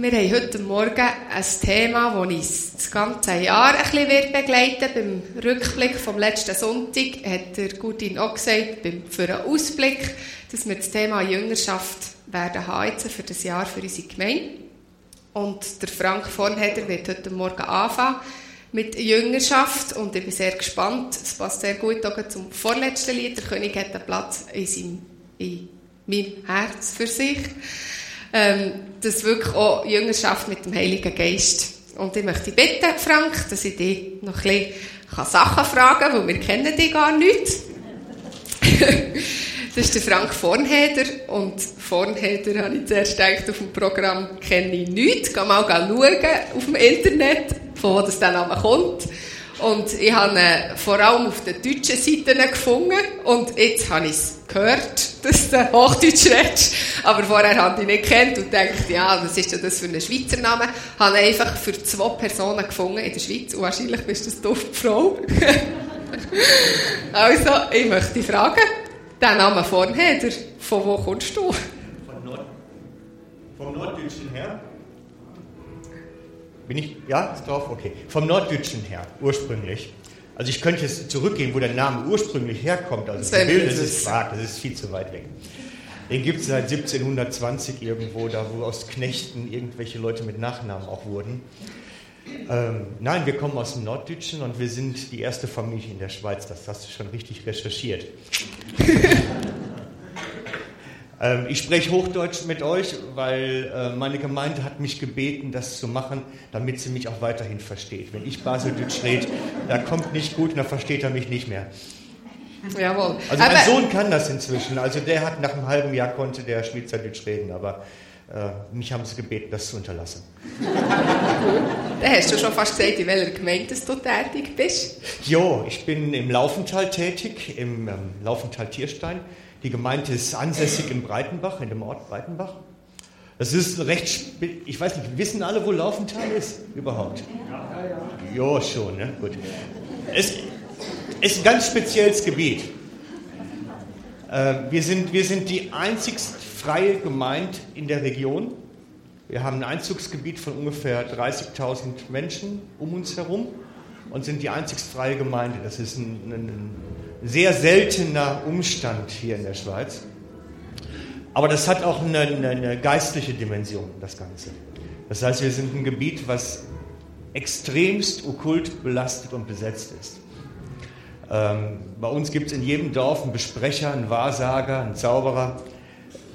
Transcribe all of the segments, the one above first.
Wir haben heute Morgen ein Thema, das uns das ganze Jahr ein bisschen begleiten wird. Beim Rückblick vom letzten Sonntag hat der Gudin auch gesagt, für einen Ausblick, dass wir das Thema Jüngerschaft werden haben jetzt für das Jahr für unsere Gemeinde. Und der Frank Vornheder wird heute Morgen anfangen mit Jüngerschaft und ich bin sehr gespannt. Es passt sehr gut auch zum vorletzten Lied. Der König hat einen Platz in, seinem, in meinem Herz für sich. Ähm, das wirklich auch Jüngerschaft mit dem Heiligen Geist. Und ich möchte bitten, Frank, dass ich dich noch ein bisschen Sachen fragen kann, weil wir kennen dich gar nicht. das ist der Frank Vornheder und Vornheder habe ich zuerst gedacht, auf dem Programm kenne ich nichts. Geh mal schauen auf dem Internet von wo das der Name kommt. Und ich habe ihn vor allem auf den deutschen Seiten gefunden. Und jetzt habe ich es gehört, dass du Hochdeutsch redest. Aber vorher habe ich ihn nicht kennt und dachte, ja, was ist denn das für ein Schweizer Name? Ich habe ihn einfach für zwei Personen gefunden in der Schweiz. Und wahrscheinlich bist du eine doofe Frau. also, ich möchte dich fragen, der Name vorher, von wo kommst du? Von Nord vom Norddeutschen her. Bin ich, ja, ist drauf? Okay. Vom Norddeutschen her, ursprünglich. Also ich könnte jetzt zurückgehen, wo der Name ursprünglich herkommt. Also das, Bild, das ist Prag, das ist viel zu weit weg. Den gibt es seit 1720 irgendwo, da wo aus Knechten irgendwelche Leute mit Nachnamen auch wurden. Ähm, nein, wir kommen aus dem Norddeutschen und wir sind die erste Familie in der Schweiz. Das hast du schon richtig recherchiert. Ähm, ich spreche Hochdeutsch mit euch, weil äh, meine Gemeinde hat mich gebeten, das zu machen, damit sie mich auch weiterhin versteht. Wenn ich Baseldeutsch rede, da kommt nicht gut und dann versteht er mich nicht mehr. Jawohl. Also mein Sohn kann das inzwischen. Also der hat nach einem halben Jahr konnte der Schweizerdeutsch reden, aber äh, mich haben sie gebeten, das zu unterlassen. Dann hast du schon fast gesagt, in welcher Gemeinde du tätig bist. Jo, ich bin im Laufental tätig, im ähm, Laufental Tierstein. Die Gemeinde ist ansässig in Breitenbach, in dem Ort Breitenbach. Das ist recht, ich weiß nicht, wissen alle, wo Laufenthal ist überhaupt? Ja, ja. Ja, schon, ne? Gut. Es ist ein ganz spezielles Gebiet. Äh, wir, sind, wir sind die einzigst freie Gemeinde in der Region. Wir haben ein Einzugsgebiet von ungefähr 30.000 Menschen um uns herum und sind die einzigst freie Gemeinde. Das ist ein, ein sehr seltener Umstand hier in der Schweiz. Aber das hat auch eine, eine, geistliche Dimension, das Ganze. Das heißt, wir sind ein Gebiet, was extremst okkult belastet und besetzt ist. Ähm, bei uns gibt es in jedem Dorf einen Besprecher, einen Wahrsager, einen Zauberer.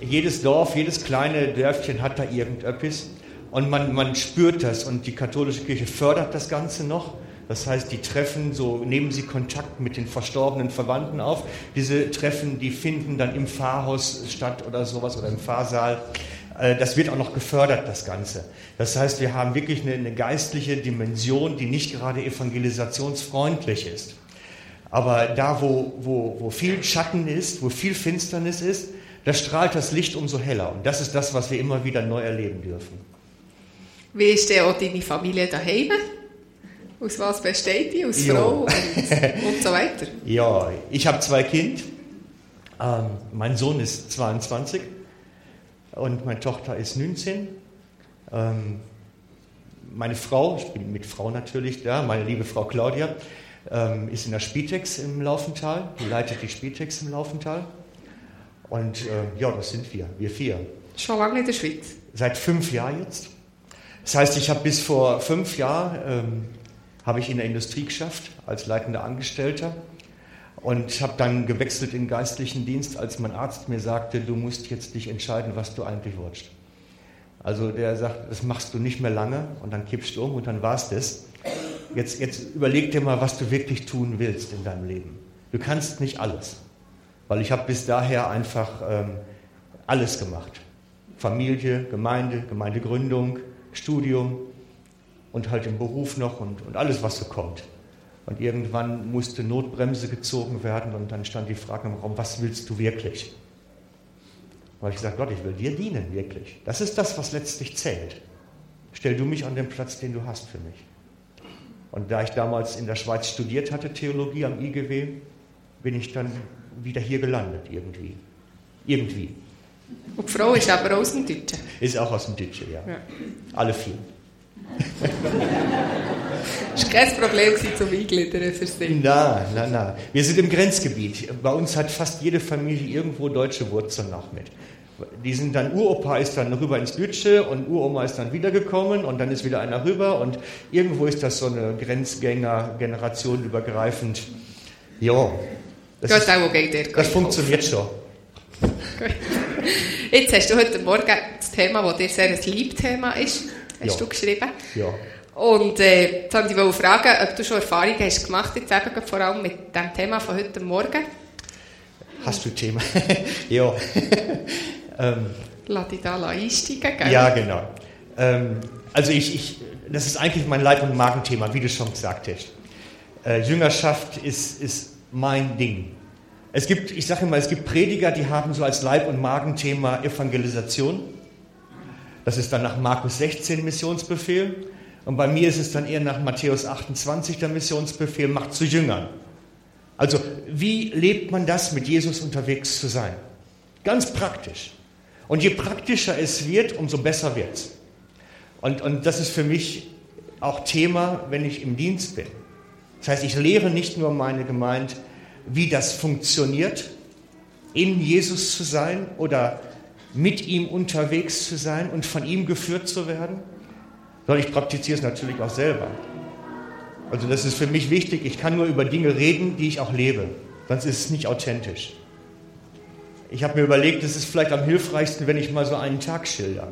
Jedes Dorf, jedes kleine Dörfchen hat da irgendetwas. Und man, man spürt das und die katholische Kirche fördert das Ganze noch. Das heißt, die Treffen, so nehmen sie Kontakt mit den verstorbenen Verwandten auf. Diese Treffen, die finden dann im Pfarrhaus statt oder sowas oder im Pfarrsaal. Äh, das wird auch noch gefördert, das Ganze. Das heißt, wir haben wirklich eine, eine geistliche Dimension, die nicht gerade evangelisationsfreundlich ist. Aber da, wo, wo, wo viel Schatten ist, wo viel Finsternis ist, da strahlt das Licht umso heller. Und das ist das, was wir immer wieder neu erleben dürfen. Wie ist denn auch deine Familie daheim? Aus was besteht die? Aus ja. Frau und, und, so weiter? Ja, ich habe zwei Kinder. Ähm, mein Sohn ist 22 und meine Tochter ist 19. Ähm, meine Frau, ich bin mit Frau natürlich da, meine liebe Frau Claudia, ähm, ist in der Spitex im Laufental, die leitet die Spitex im Laufental. Und äh, ja, das sind wir, wir vier. Schon lange in der Schweiz? Seit fünf Jahren jetzt. Das heißt, ich habe bis vor fünf Jahren ähm, habe ich in der Industrie geschafft als leitender Angestellter und habe dann gewechselt in geistlichen Dienst, als mein Arzt mir sagte, du musst jetzt dich entscheiden, was du eigentlich willst. Also der sagt, das machst du nicht mehr lange und dann kippst du um und dann war es das. Jetzt, jetzt überleg dir mal, was du wirklich tun willst in deinem Leben. Du kannst nicht alles, weil ich habe bis daher einfach ähm, alles gemacht. Familie, Gemeinde, Gemeindegründung, Studium, und halt im Beruf noch und, und alles, was so kommt. Und irgendwann musste Notbremse gezogen werden und dann stand die Frage im Raum, was willst du wirklich? Habe ich gesagt, Gott, ich will dir dienen, wirklich. Das ist das, was letztlich zählt. Stell du mich an den Platz, den du hast für mich. Und da ich damals in der Schweiz studiert hatte, Theologie am IGW, bin ich dann wieder hier gelandet, irgendwie. Irgendwie. Und die Frau ist aber aus dem Deutschen? Ist auch aus dem Deutschen, ja. ja. Alle vier. Das war kein Problem zum Eingliedern für Sie. Nein, nein, nein. Wir sind im Grenzgebiet. Bei uns hat fast jede Familie irgendwo deutsche Wurzeln noch mit. Die sind dann, Uropa ist dann rüber ins Deutsche und Uroma ist dann wiedergekommen und dann ist wieder einer rüber und irgendwo ist das so eine Grenzgänger, generationenübergreifend. Ja. Das, ist, auch okay, das funktioniert schon. Jetzt hast du heute Morgen das Thema, das dir sehr ein Liebthema ist, hast ja. du geschrieben. Ja. Und äh, jetzt wollte ich fragen, ob du schon Erfahrungen hast gemacht, jetzt eben vor allem mit dem Thema von heute Morgen. Hast du Thema? ja. ähm, Lass dich da einsteigen, gell? Ja, genau. Ähm, also ich, ich, das ist eigentlich mein Leib- und Magenthema, wie du schon gesagt hast. Äh, Jüngerschaft ist, ist mein Ding. Es gibt, ich sage immer, es gibt Prediger, die haben so als Leib- und Magenthema Evangelisation. Das ist dann nach Markus 16 Missionsbefehl. Und bei mir ist es dann eher nach Matthäus 28 der Missionsbefehl, macht zu Jüngern. Also, wie lebt man das, mit Jesus unterwegs zu sein? Ganz praktisch. Und je praktischer es wird, umso besser wird es. Und, und das ist für mich auch Thema, wenn ich im Dienst bin. Das heißt, ich lehre nicht nur meine Gemeinde, wie das funktioniert, in Jesus zu sein oder mit ihm unterwegs zu sein und von ihm geführt zu werden, sondern ich praktiziere es natürlich auch selber. Also das ist für mich wichtig, ich kann nur über Dinge reden, die ich auch lebe, sonst ist es nicht authentisch. Ich habe mir überlegt, es ist vielleicht am hilfreichsten, wenn ich mal so einen Tag schilder.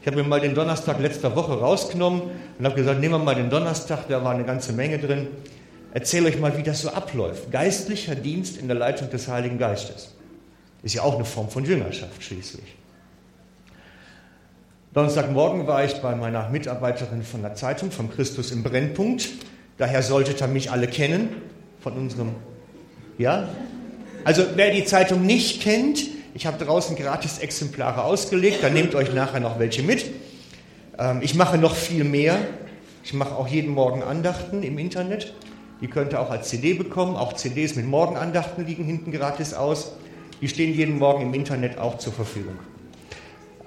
Ich habe mir mal den Donnerstag letzter Woche rausgenommen und habe gesagt, nehmen wir mal den Donnerstag, da war eine ganze Menge drin erzähle euch mal, wie das so abläuft. Geistlicher Dienst in der Leitung des Heiligen Geistes. Ist ja auch eine Form von Jüngerschaft schließlich. Donnerstagmorgen war ich bei meiner Mitarbeiterin von der Zeitung, vom Christus im Brennpunkt. Daher solltet ihr mich alle kennen, von unserem, ja? Also wer die Zeitung nicht kennt, ich habe draußen gratis Exemplare ausgelegt, dann nehmt euch nachher noch welche mit. Ähm, ich mache noch viel mehr. Ich mache auch jeden Morgen Andachten im Internet. Die könnt ihr auch als CD bekommen. Auch CDs mit Morgenandachten liegen hinten gratis aus. Die stehen jeden Morgen im Internet auch zur Verfügung.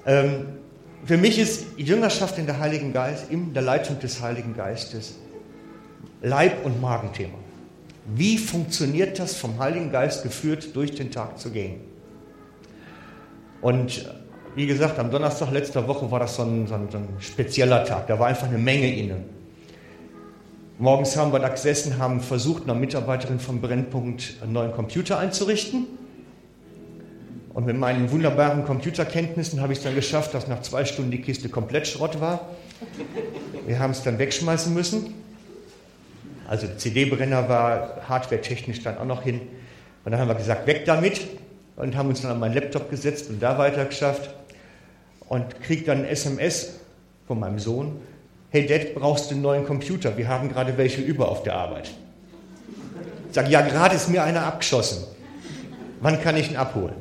Ähm, für mich ist Jüngerschaft in der Heiligen Geist, in der Leitung des Heiligen Geistes Leib- und Magenthema. Wie funktioniert das, vom Heiligen Geist geführt durch den Tag zu gehen? Und wie gesagt, am Donnerstag letzter Woche war das so ein, so ein, so ein spezieller Tag. Da war einfach eine Menge innen. Morgens haben wir da gesessen, haben versucht, einer Mitarbeiterin vom Brennpunkt einen neuen Computer einzurichten. Und mit meinen wunderbaren Computerkenntnissen habe ich es dann geschafft, dass nach zwei Stunden die Kiste komplett Schrott war. Wir haben es dann wegschmeißen müssen. Also CD-Brenner war hardware-technisch dann auch noch hin. Und dann haben wir gesagt, weg damit. Und haben uns dann an meinen Laptop gesetzt und da weiter geschafft. Und krieg dann ein SMS von meinem Sohn hey Dad, brauchst du einen neuen Computer? Wir haben gerade welche über auf der Arbeit. Ich sage, ja, gerade ist mir einer abgeschossen. Wann kann ich ihn abholen?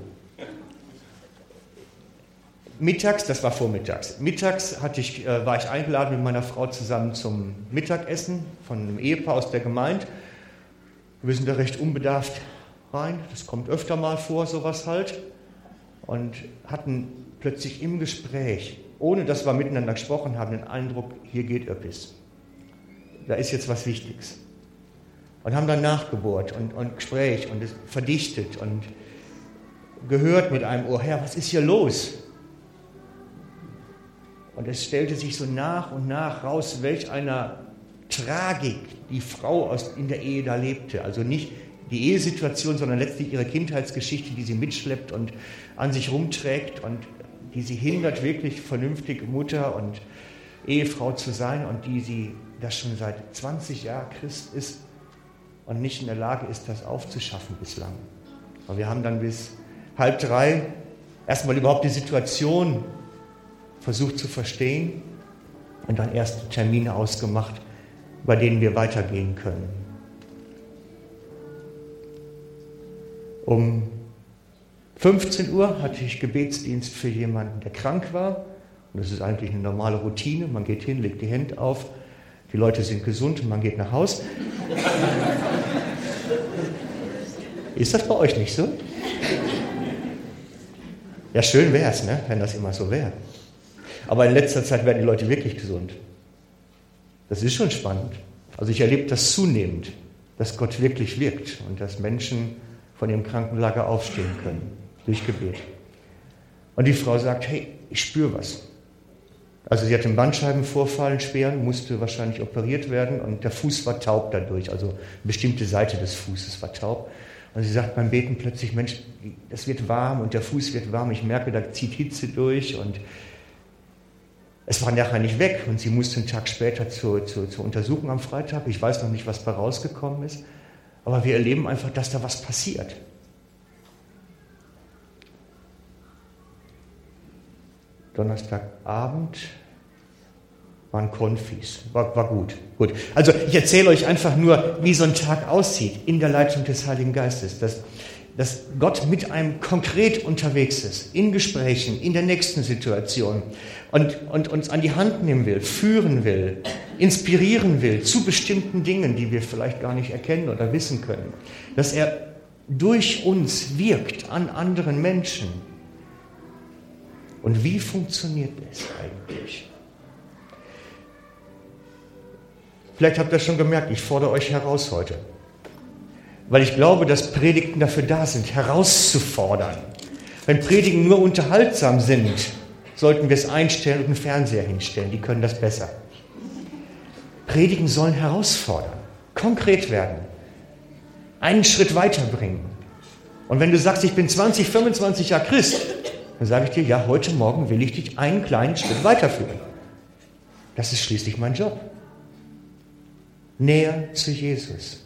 Mittags, das war vormittags, mittags ich, äh, war ich eingeladen mit meiner Frau zusammen zum Mittagessen von einem Ehepaar aus der Gemeinde. Wir sind da recht unbedarft rein, das kommt öfter mal vor, sowas halt. Und hatten plötzlich im Gespräch ohne dass wir miteinander gesprochen haben, den Eindruck, hier geht etwas. Da ist jetzt was Wichtiges. Und haben dann nachgebohrt und, und Gespräch und verdichtet und gehört mit einem Ohr, Herr, was ist hier los? Und es stellte sich so nach und nach raus, welch einer Tragik die Frau aus, in der Ehe da lebte. Also nicht die Ehesituation, sondern letztlich ihre Kindheitsgeschichte, die sie mitschleppt und an sich rumträgt und die sie hindert, wirklich vernünftig Mutter und Ehefrau zu sein und die sie das schon seit 20 Jahren Christ ist und nicht in der Lage ist, das aufzuschaffen bislang. Und wir haben dann bis halb drei erstmal überhaupt die Situation versucht zu verstehen und dann erste Termine ausgemacht, bei denen wir weitergehen können. Um 15 Uhr hatte ich Gebetsdienst für jemanden, der krank war. Und das ist eigentlich eine normale Routine. Man geht hin, legt die Hände auf, die Leute sind gesund und man geht nach Haus. ist das bei euch nicht so? Ja, schön wäre es, ne? wenn das immer so wäre. Aber in letzter Zeit werden die Leute wirklich gesund. Das ist schon spannend. Also ich erlebe das zunehmend, dass Gott wirklich wirkt und dass Menschen von ihrem Krankenlager aufstehen können durch Gebet. Und die Frau sagt, hey, ich spüre was. Also sie hat einen Bandscheibenvorfall, einen schweren, musste wahrscheinlich operiert werden und der Fuß war taub dadurch, also eine bestimmte Seite des Fußes war taub. Und sie sagt beim Beten plötzlich, Mensch, es wird warm und der Fuß wird warm, ich merke, da zieht Hitze durch und es war nachher nicht weg und sie musste einen Tag später zur, zur, zur Untersuchung am Freitag. Ich weiß noch nicht, was da rausgekommen ist, aber wir erleben einfach, dass da was passiert. Donnerstagabend waren Konfis. War, war gut. Gut. Also ich erzähle euch einfach nur, wie so ein Tag aussieht in der Leitung des Heiligen Geistes. Dass, dass Gott mit einem konkret unterwegs ist, in Gesprächen, in der nächsten Situation und, und uns an die Hand nehmen will, führen will, inspirieren will zu bestimmten Dingen, die wir vielleicht gar nicht erkennen oder wissen können. Dass er durch uns wirkt an anderen Menschen und wie funktioniert es eigentlich? Vielleicht habt ihr schon gemerkt, ich fordere euch heraus heute. Weil ich glaube, dass Predigten dafür da sind, herauszufordern. Wenn Predigen nur unterhaltsam sind, sollten wir es einstellen und einen Fernseher hinstellen. Die können das besser. Predigen sollen herausfordern, konkret werden, einen Schritt weiterbringen. Und wenn du sagst, ich bin 20, 25 Jahre Christ, dann sage ich dir, ja, heute Morgen will ich dich einen kleinen Schritt weiterführen. Das ist schließlich mein Job. Näher zu Jesus.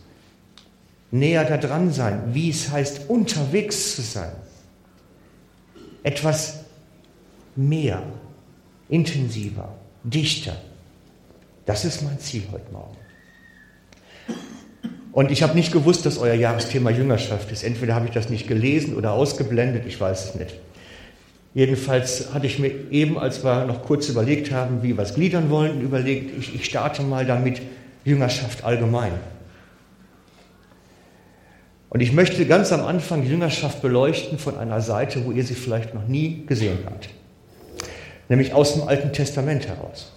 Näher da dran sein, wie es heißt, unterwegs zu sein. Etwas mehr, intensiver, dichter. Das ist mein Ziel heute Morgen. Und ich habe nicht gewusst, dass euer Jahresthema Jüngerschaft ist. Entweder habe ich das nicht gelesen oder ausgeblendet, ich weiß es nicht. Jedenfalls hatte ich mir eben, als wir noch kurz überlegt haben, wie wir es gliedern wollen, überlegt, ich, ich starte mal damit Jüngerschaft allgemein. Und ich möchte ganz am Anfang Jüngerschaft beleuchten von einer Seite, wo ihr sie vielleicht noch nie gesehen habt. Nämlich aus dem Alten Testament heraus.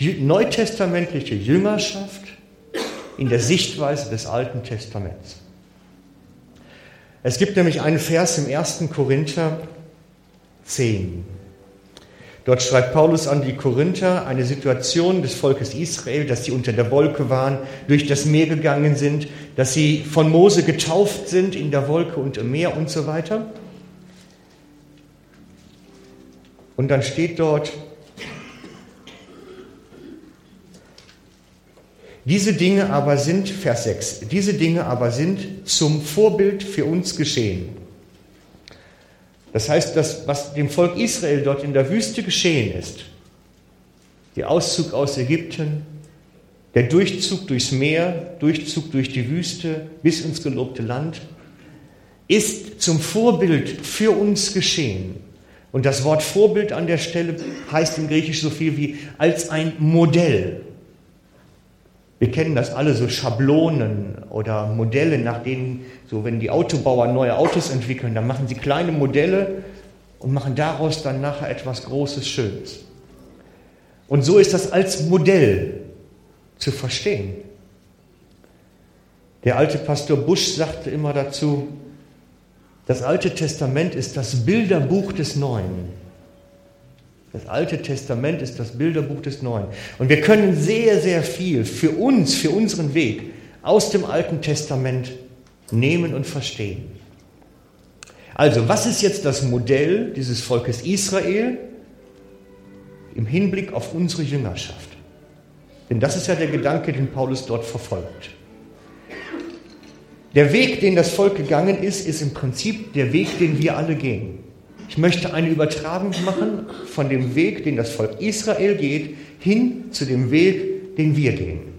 Neutestamentliche Jüngerschaft in der Sichtweise des Alten Testaments. Es gibt nämlich einen Vers im 1. Korinther 10. Dort schreibt Paulus an die Korinther eine Situation des Volkes Israel, dass sie unter der Wolke waren, durch das Meer gegangen sind, dass sie von Mose getauft sind in der Wolke und im Meer und so weiter. Und dann steht dort, diese Dinge aber sind, Vers 6, diese Dinge aber sind zum Vorbild für uns geschehen das heißt, das, was dem Volk Israel dort in der Wüste geschehen ist, der Auszug aus Ägypten, der Durchzug durchs Meer, Durchzug durch die Wüste bis ins gelobte Land, ist zum Vorbild für uns geschehen. Und das Wort Vorbild an der Stelle heißt im Griechisch so viel wie als ein Modell. Wir kennen das alle, so Schablonen oder Modelle, nach denen, so wenn die Autobauer neue Autos entwickeln, dann machen sie kleine Modelle und machen daraus dann nachher etwas Großes, Schönes. Und so ist das als Modell zu verstehen. Der alte Pastor Busch sagte immer dazu, das Alte Testament ist das Bilderbuch des Neuen. Das Alte Testament ist das Bilderbuch des Neuen. Und wir können sehr, sehr viel für uns, für unseren Weg aus dem Alten Testament nehmen und verstehen. Also, was ist jetzt das Modell dieses Volkes Israel im Hinblick auf unsere Jüngerschaft? Denn das ist ja der Gedanke, den Paulus dort verfolgt. Der Weg, den das Volk gegangen ist, ist im Prinzip der Weg, den wir alle gehen. Ich möchte eine Übertragung machen von dem Weg, den das Volk Israel geht, hin zu dem Weg, den wir gehen.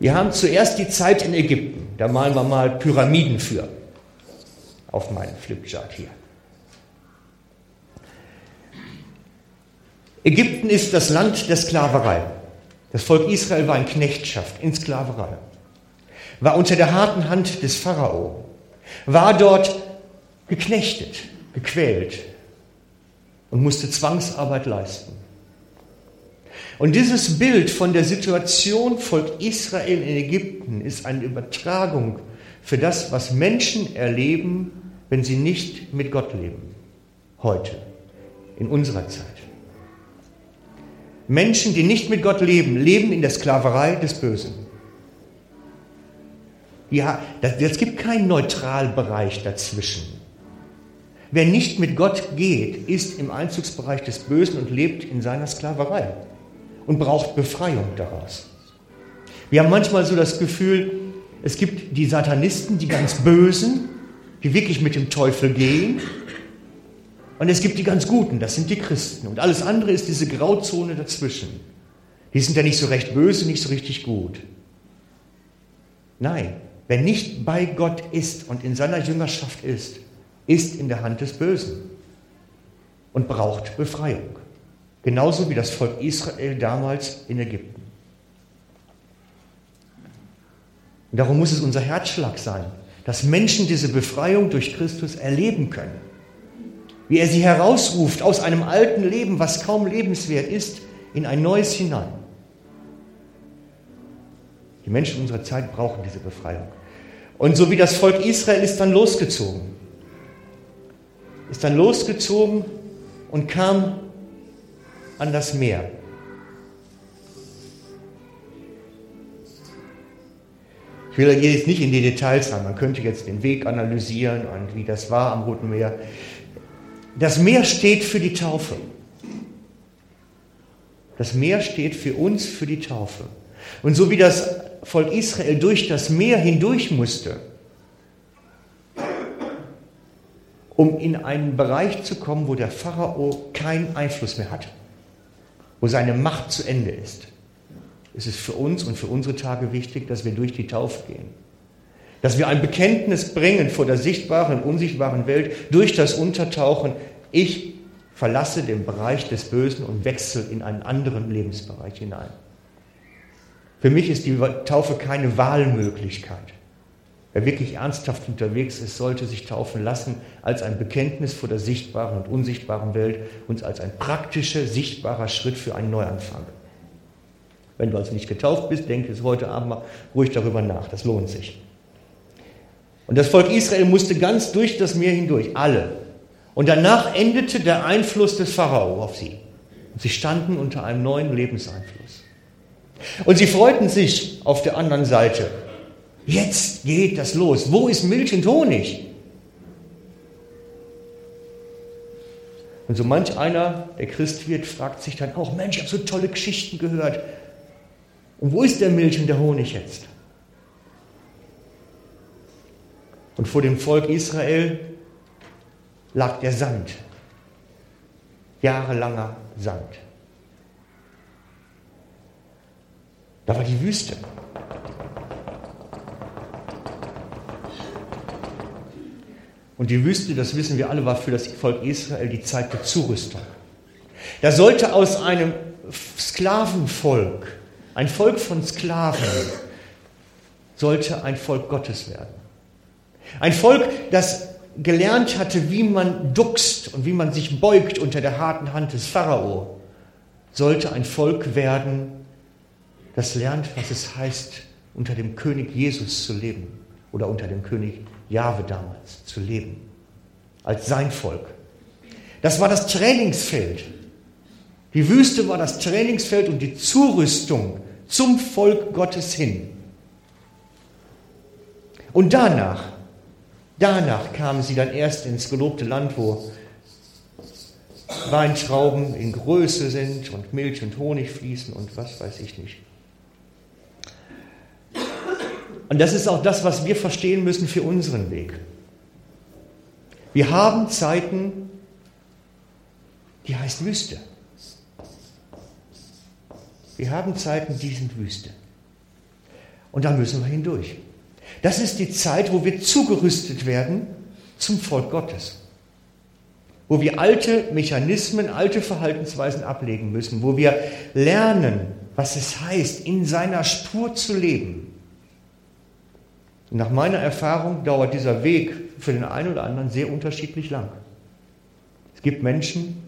Wir haben zuerst die Zeit in Ägypten. Da malen wir mal Pyramiden für auf meinem Flipchart hier. Ägypten ist das Land der Sklaverei. Das Volk Israel war in Knechtschaft, in Sklaverei, war unter der harten Hand des Pharao, war dort geknechtet, gequält und musste Zwangsarbeit leisten. Und dieses Bild von der Situation Volk Israel in Ägypten ist eine Übertragung für das, was Menschen erleben, wenn sie nicht mit Gott leben. Heute, in unserer Zeit. Menschen, die nicht mit Gott leben, leben in der Sklaverei des Bösen. Ja, es gibt keinen Neutralbereich dazwischen. Wer nicht mit Gott geht, ist im Einzugsbereich des Bösen und lebt in seiner Sklaverei und braucht Befreiung daraus. Wir haben manchmal so das Gefühl, es gibt die Satanisten, die ganz Bösen, die wirklich mit dem Teufel gehen. Und es gibt die ganz Guten, das sind die Christen. Und alles andere ist diese Grauzone dazwischen. Die sind ja nicht so recht böse, nicht so richtig gut. Nein, wer nicht bei Gott ist und in seiner Jüngerschaft ist, ist in der Hand des Bösen und braucht Befreiung. Genauso wie das Volk Israel damals in Ägypten. Und darum muss es unser Herzschlag sein, dass Menschen diese Befreiung durch Christus erleben können. Wie er sie herausruft aus einem alten Leben, was kaum lebenswert ist, in ein neues hinein. Die Menschen unserer Zeit brauchen diese Befreiung. Und so wie das Volk Israel ist dann losgezogen. Ist dann losgezogen und kam an das Meer. Ich will jetzt nicht in die Details rein. Man könnte jetzt den Weg analysieren und wie das war am Roten Meer. Das Meer steht für die Taufe. Das Meer steht für uns für die Taufe. Und so wie das Volk Israel durch das Meer hindurch musste, um in einen Bereich zu kommen, wo der Pharao keinen Einfluss mehr hat wo seine Macht zu Ende ist, ist es für uns und für unsere Tage wichtig, dass wir durch die Taufe gehen. Dass wir ein Bekenntnis bringen vor der sichtbaren und unsichtbaren Welt durch das Untertauchen. Ich verlasse den Bereich des Bösen und wechsle in einen anderen Lebensbereich hinein. Für mich ist die Taufe keine Wahlmöglichkeit. Wer wirklich ernsthaft unterwegs ist, sollte sich taufen lassen als ein Bekenntnis vor der sichtbaren und unsichtbaren Welt und als ein praktischer, sichtbarer Schritt für einen Neuanfang. Wenn du also nicht getauft bist, denk es heute Abend mal ruhig darüber nach. Das lohnt sich. Und das Volk Israel musste ganz durch das Meer hindurch, alle. Und danach endete der Einfluss des Pharao auf sie. Und sie standen unter einem neuen Lebenseinfluss. Und sie freuten sich auf der anderen Seite Jetzt geht das los. Wo ist Milch und Honig? Und so manch einer, der Christ wird, fragt sich dann auch, Mensch, ich habe so tolle Geschichten gehört. Und wo ist der Milch und der Honig jetzt? Und vor dem Volk Israel lag der Sand. Jahrelanger Sand. Da war die Wüste. Und die Wüste, das wissen wir alle, war für das Volk Israel die Zeit der Zurüstung. Da sollte aus einem Sklavenvolk, ein Volk von Sklaven, sollte ein Volk Gottes werden. Ein Volk, das gelernt hatte, wie man duckst und wie man sich beugt unter der harten Hand des Pharao, sollte ein Volk werden, das lernt, was es heißt, unter dem König Jesus zu leben oder unter dem König Jahwe damals zu leben, als sein Volk. Das war das Trainingsfeld. Die Wüste war das Trainingsfeld und die Zurüstung zum Volk Gottes hin. Und danach, danach kamen sie dann erst ins gelobte Land, wo Weintrauben in Größe sind und Milch und Honig fließen und was weiß ich nicht. Und das ist auch das, was wir verstehen müssen für unseren Weg. Wir haben Zeiten, die heißt Wüste. Wir haben Zeiten, die sind Wüste. Und da müssen wir hindurch. Das ist die Zeit, wo wir zugerüstet werden zum Volk Gottes. Wo wir alte Mechanismen, alte Verhaltensweisen ablegen müssen. Wo wir lernen, was es heißt, in seiner Spur zu leben. Nach meiner Erfahrung dauert dieser Weg für den einen oder anderen sehr unterschiedlich lang. Es gibt Menschen,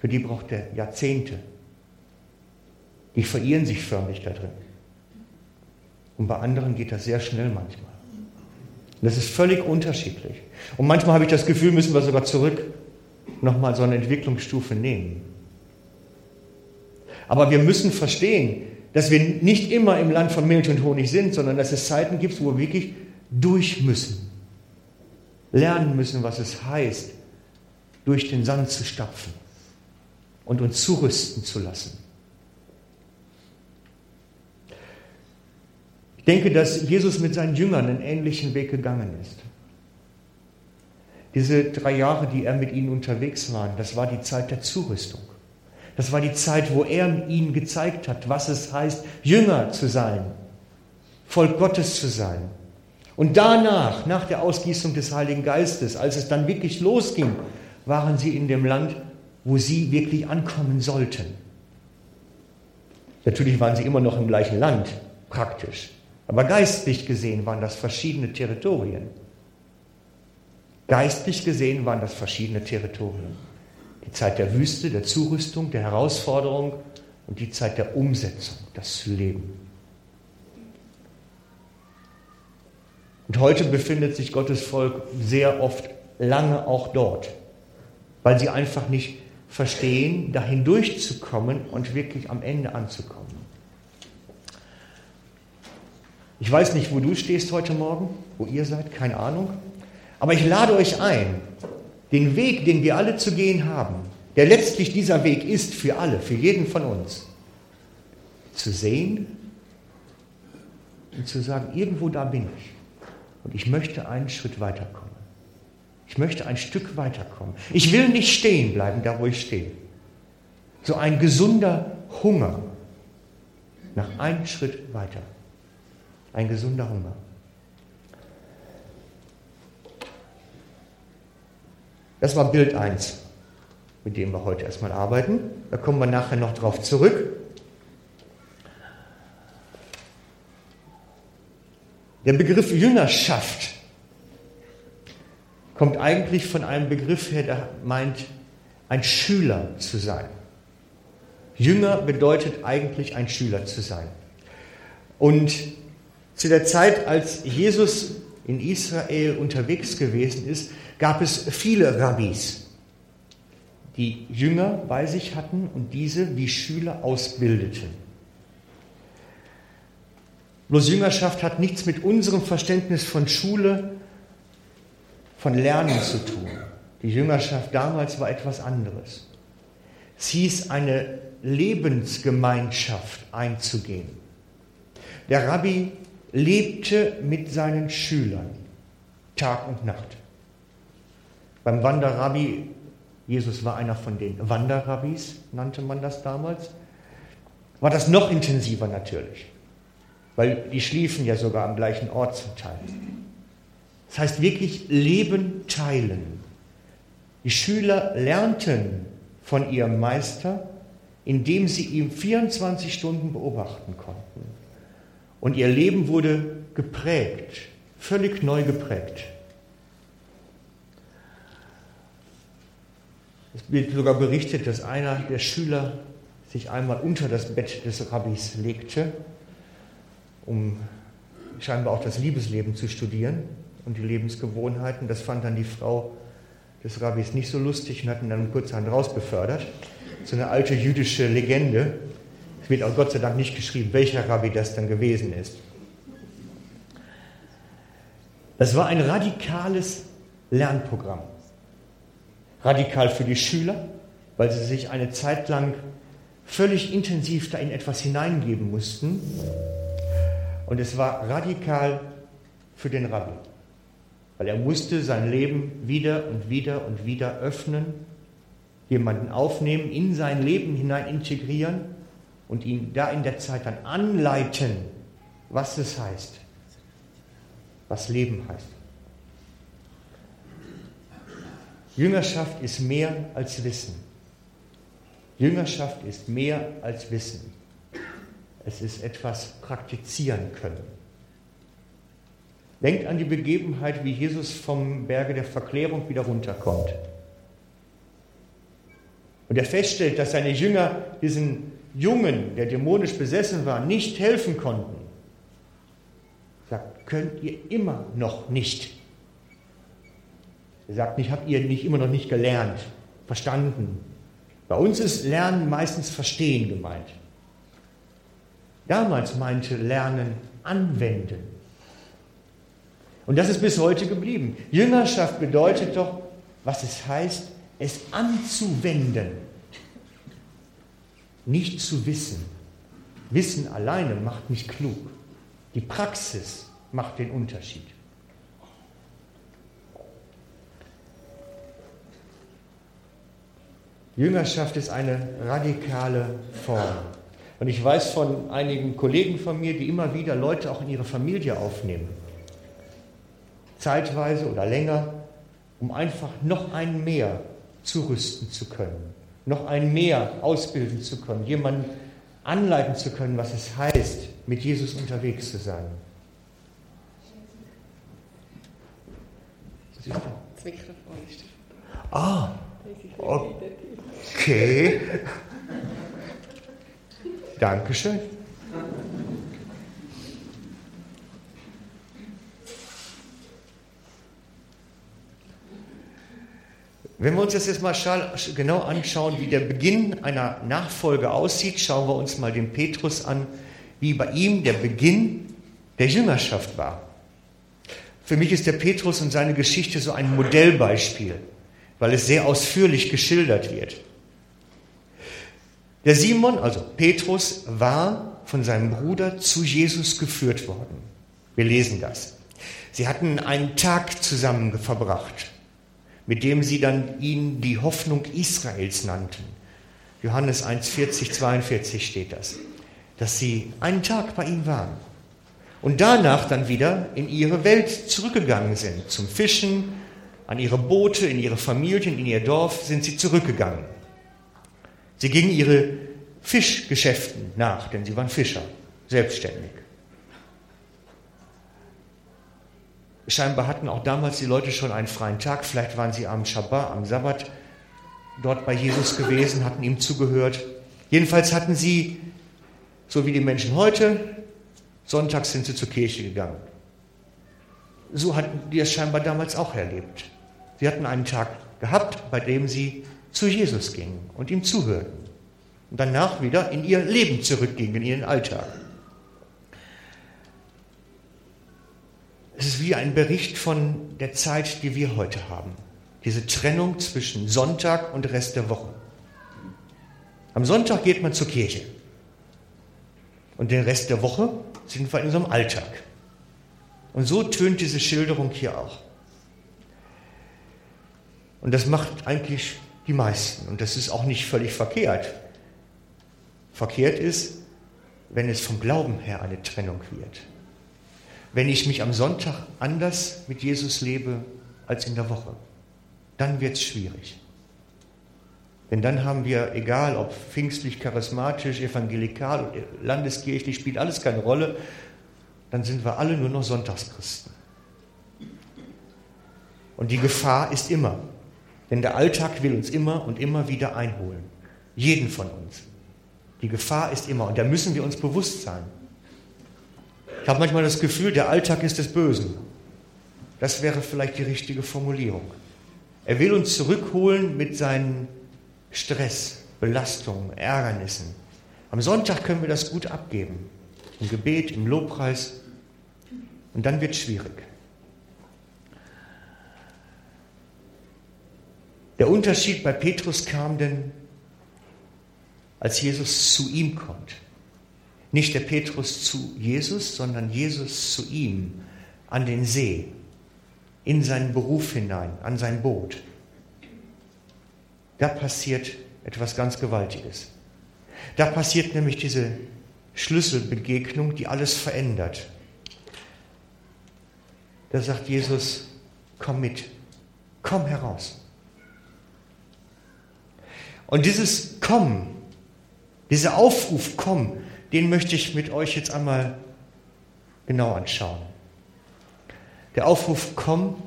für die braucht er Jahrzehnte. Die verirren sich förmlich da drin. Und bei anderen geht das sehr schnell manchmal. Das ist völlig unterschiedlich. Und manchmal habe ich das Gefühl, müssen wir sogar zurück nochmal so eine Entwicklungsstufe nehmen. Aber wir müssen verstehen, dass wir nicht immer im Land von Milch und Honig sind, sondern dass es Zeiten gibt, wo wir wirklich durch müssen. Lernen müssen, was es heißt, durch den Sand zu stapfen und uns zurüsten zu lassen. Ich denke, dass Jesus mit seinen Jüngern einen ähnlichen Weg gegangen ist. Diese drei Jahre, die er mit ihnen unterwegs war, das war die Zeit der Zurüstung. Das war die Zeit, wo er ihnen gezeigt hat, was es heißt, Jünger zu sein, Volk Gottes zu sein. Und danach, nach der Ausgießung des Heiligen Geistes, als es dann wirklich losging, waren sie in dem Land, wo sie wirklich ankommen sollten. Natürlich waren sie immer noch im gleichen Land, praktisch. Aber geistlich gesehen waren das verschiedene Territorien. Geistlich gesehen waren das verschiedene Territorien. Die Zeit der Wüste, der Zurüstung, der Herausforderung und die Zeit der Umsetzung, das leben. Und heute befindet sich Gottes Volk sehr oft lange auch dort, weil sie einfach nicht verstehen, dahin durchzukommen und wirklich am Ende anzukommen. Ich weiß nicht, wo du stehst heute Morgen, wo ihr seid, keine Ahnung. Aber ich lade euch ein, den Weg, den wir alle zu gehen haben, der letztlich dieser Weg ist für alle, für jeden von uns, zu sehen und zu sagen, irgendwo da bin ich. Und ich möchte einen Schritt weiterkommen. Ich möchte ein Stück weiterkommen. Ich will nicht stehen bleiben, da wo ich stehe. So ein gesunder Hunger nach einem Schritt weiter ein gesunder Hunger. Das war Bild 1, mit dem wir heute erstmal arbeiten. Da kommen wir nachher noch drauf zurück. Der Begriff Jüngerschaft kommt eigentlich von einem Begriff her, der meint, ein Schüler zu sein. Jünger bedeutet eigentlich ein Schüler zu sein. Und zu der Zeit, als Jesus in Israel unterwegs gewesen ist, gab es viele Rabbis, die Jünger bei sich hatten und diese wie Schüler ausbildeten. Bloß Jüngerschaft hat nichts mit unserem Verständnis von Schule, von Lernen zu tun. Die Jüngerschaft damals war etwas anderes. Es hieß, eine Lebensgemeinschaft einzugehen. Der Rabbi lebte mit seinen Schülern Tag und Nacht. Beim Wanderrabbi, Jesus war einer von den Wanderrabbis, nannte man das damals, war das noch intensiver natürlich, weil die schliefen ja sogar am gleichen Ort zum Teil. Das heißt wirklich Leben teilen. Die Schüler lernten von ihrem Meister, indem sie ihn 24 Stunden beobachten konnten. Und ihr Leben wurde geprägt, völlig neu geprägt. Es wird sogar berichtet, dass einer der Schüler sich einmal unter das Bett des Rabbis legte, um scheinbar auch das Liebesleben zu studieren und die Lebensgewohnheiten. Das fand dann die Frau des Rabbis nicht so lustig und hat ihn dann kurzerhand rausbefördert. So eine alte jüdische Legende. Es wird auch Gott sei Dank nicht geschrieben, welcher Rabbi das dann gewesen ist. Das war ein radikales Lernprogramm. Radikal für die Schüler, weil sie sich eine Zeit lang völlig intensiv da in etwas hineingeben mussten. Und es war radikal für den Rabbi, weil er musste sein Leben wieder und wieder und wieder öffnen, jemanden aufnehmen, in sein Leben hinein integrieren und ihn da in der Zeit dann anleiten, was es heißt, was Leben heißt. Jüngerschaft ist mehr als Wissen. Jüngerschaft ist mehr als Wissen. Es ist etwas praktizieren können. Denkt an die Begebenheit, wie Jesus vom Berge der Verklärung wieder runterkommt. Und er feststellt, dass seine Jünger diesen Jungen, der dämonisch besessen war, nicht helfen konnten. Sagt, könnt ihr immer noch nicht. Er sagt nicht, habt ihr nicht immer noch nicht gelernt, verstanden. Bei uns ist Lernen meistens Verstehen gemeint. Damals meinte Lernen anwenden. Und das ist bis heute geblieben. Jüngerschaft bedeutet doch, was es heißt, es anzuwenden. Nicht zu wissen. Wissen alleine macht nicht klug. Die Praxis macht den Unterschied. Jüngerschaft ist eine radikale Form. Und ich weiß von einigen Kollegen von mir, die immer wieder Leute auch in ihre Familie aufnehmen zeitweise oder länger, um einfach noch ein mehr zurüsten zu können, noch ein mehr ausbilden zu können, jemanden anleiten zu können, was es heißt, mit Jesus unterwegs zu sein. Das Mikrofon ist Ah, okay. Dankeschön. Wenn wir uns das jetzt mal genau anschauen, wie der Beginn einer Nachfolge aussieht, schauen wir uns mal den Petrus an, wie bei ihm der Beginn der Jüngerschaft war. Für mich ist der Petrus und seine Geschichte so ein Modellbeispiel, weil es sehr ausführlich geschildert wird. Der Simon, also Petrus, war von seinem Bruder zu Jesus geführt worden. Wir lesen das. Sie hatten einen Tag zusammen verbracht mit dem sie dann ihn die Hoffnung Israels nannten. Johannes 1, 40, 42 steht das. Dass sie einen Tag bei ihm waren und danach dann wieder in ihre Welt zurückgegangen sind. Zum Fischen, an ihre Boote, in ihre Familien, in ihr Dorf sind sie zurückgegangen. Sie gingen ihre Fischgeschäften nach, denn sie waren Fischer, selbstständig. Scheinbar hatten auch damals die Leute schon einen freien Tag. Vielleicht waren sie am Schabbat, am Sabbat dort bei Jesus gewesen, hatten ihm zugehört. Jedenfalls hatten sie, so wie die Menschen heute, sonntags sind sie zur Kirche gegangen. So hatten die es scheinbar damals auch erlebt. Sie hatten einen Tag gehabt, bei dem sie zu Jesus gingen und ihm zuhörten. Und danach wieder in ihr Leben zurückgingen, in ihren Alltag. Es ist wie ein Bericht von der Zeit, die wir heute haben. Diese Trennung zwischen Sonntag und Rest der Woche. Am Sonntag geht man zur Kirche. Und den Rest der Woche sind wir in unserem Alltag. Und so tönt diese Schilderung hier auch. Und das macht eigentlich die meisten. Und das ist auch nicht völlig verkehrt. Verkehrt ist, wenn es vom Glauben her eine Trennung wird wenn ich mich am Sonntag anders mit Jesus lebe als in der Woche. Dann wird es schwierig. Denn dann haben wir, egal ob pfingstlich, charismatisch, evangelikal, landeskirchlich, spielt alles keine Rolle, dann sind wir alle nur noch Sonntagschristen. Und die Gefahr ist immer, denn der Alltag will uns immer und immer wieder einholen. Jeden von uns. Die Gefahr ist immer, und da müssen wir uns bewusst sein. Ich habe manchmal das Gefühl, der Alltag ist des Bösen. Das wäre vielleicht die richtige Formulierung. Er will uns zurückholen mit seinen Stress, Belastungen, Ärgernissen. Am Sonntag können wir das gut abgeben. Im Gebet, im Lobpreis. Und dann wird es schwierig. Der Unterschied bei Petrus kam denn, als Jesus zu ihm kommt. Nicht der Petrus zu Jesus, sondern Jesus zu ihm an den See, in seinen Beruf hinein, an sein Boot. Da passiert etwas ganz Gewaltiges. Da passiert nämlich diese Schlüsselbegegnung, die alles verändert. Da sagt Jesus, komm mit, komm heraus. Und dieses Komm, dieser Aufruf, komm, den möchte ich mit euch jetzt einmal genau anschauen. Der Aufruf, komm,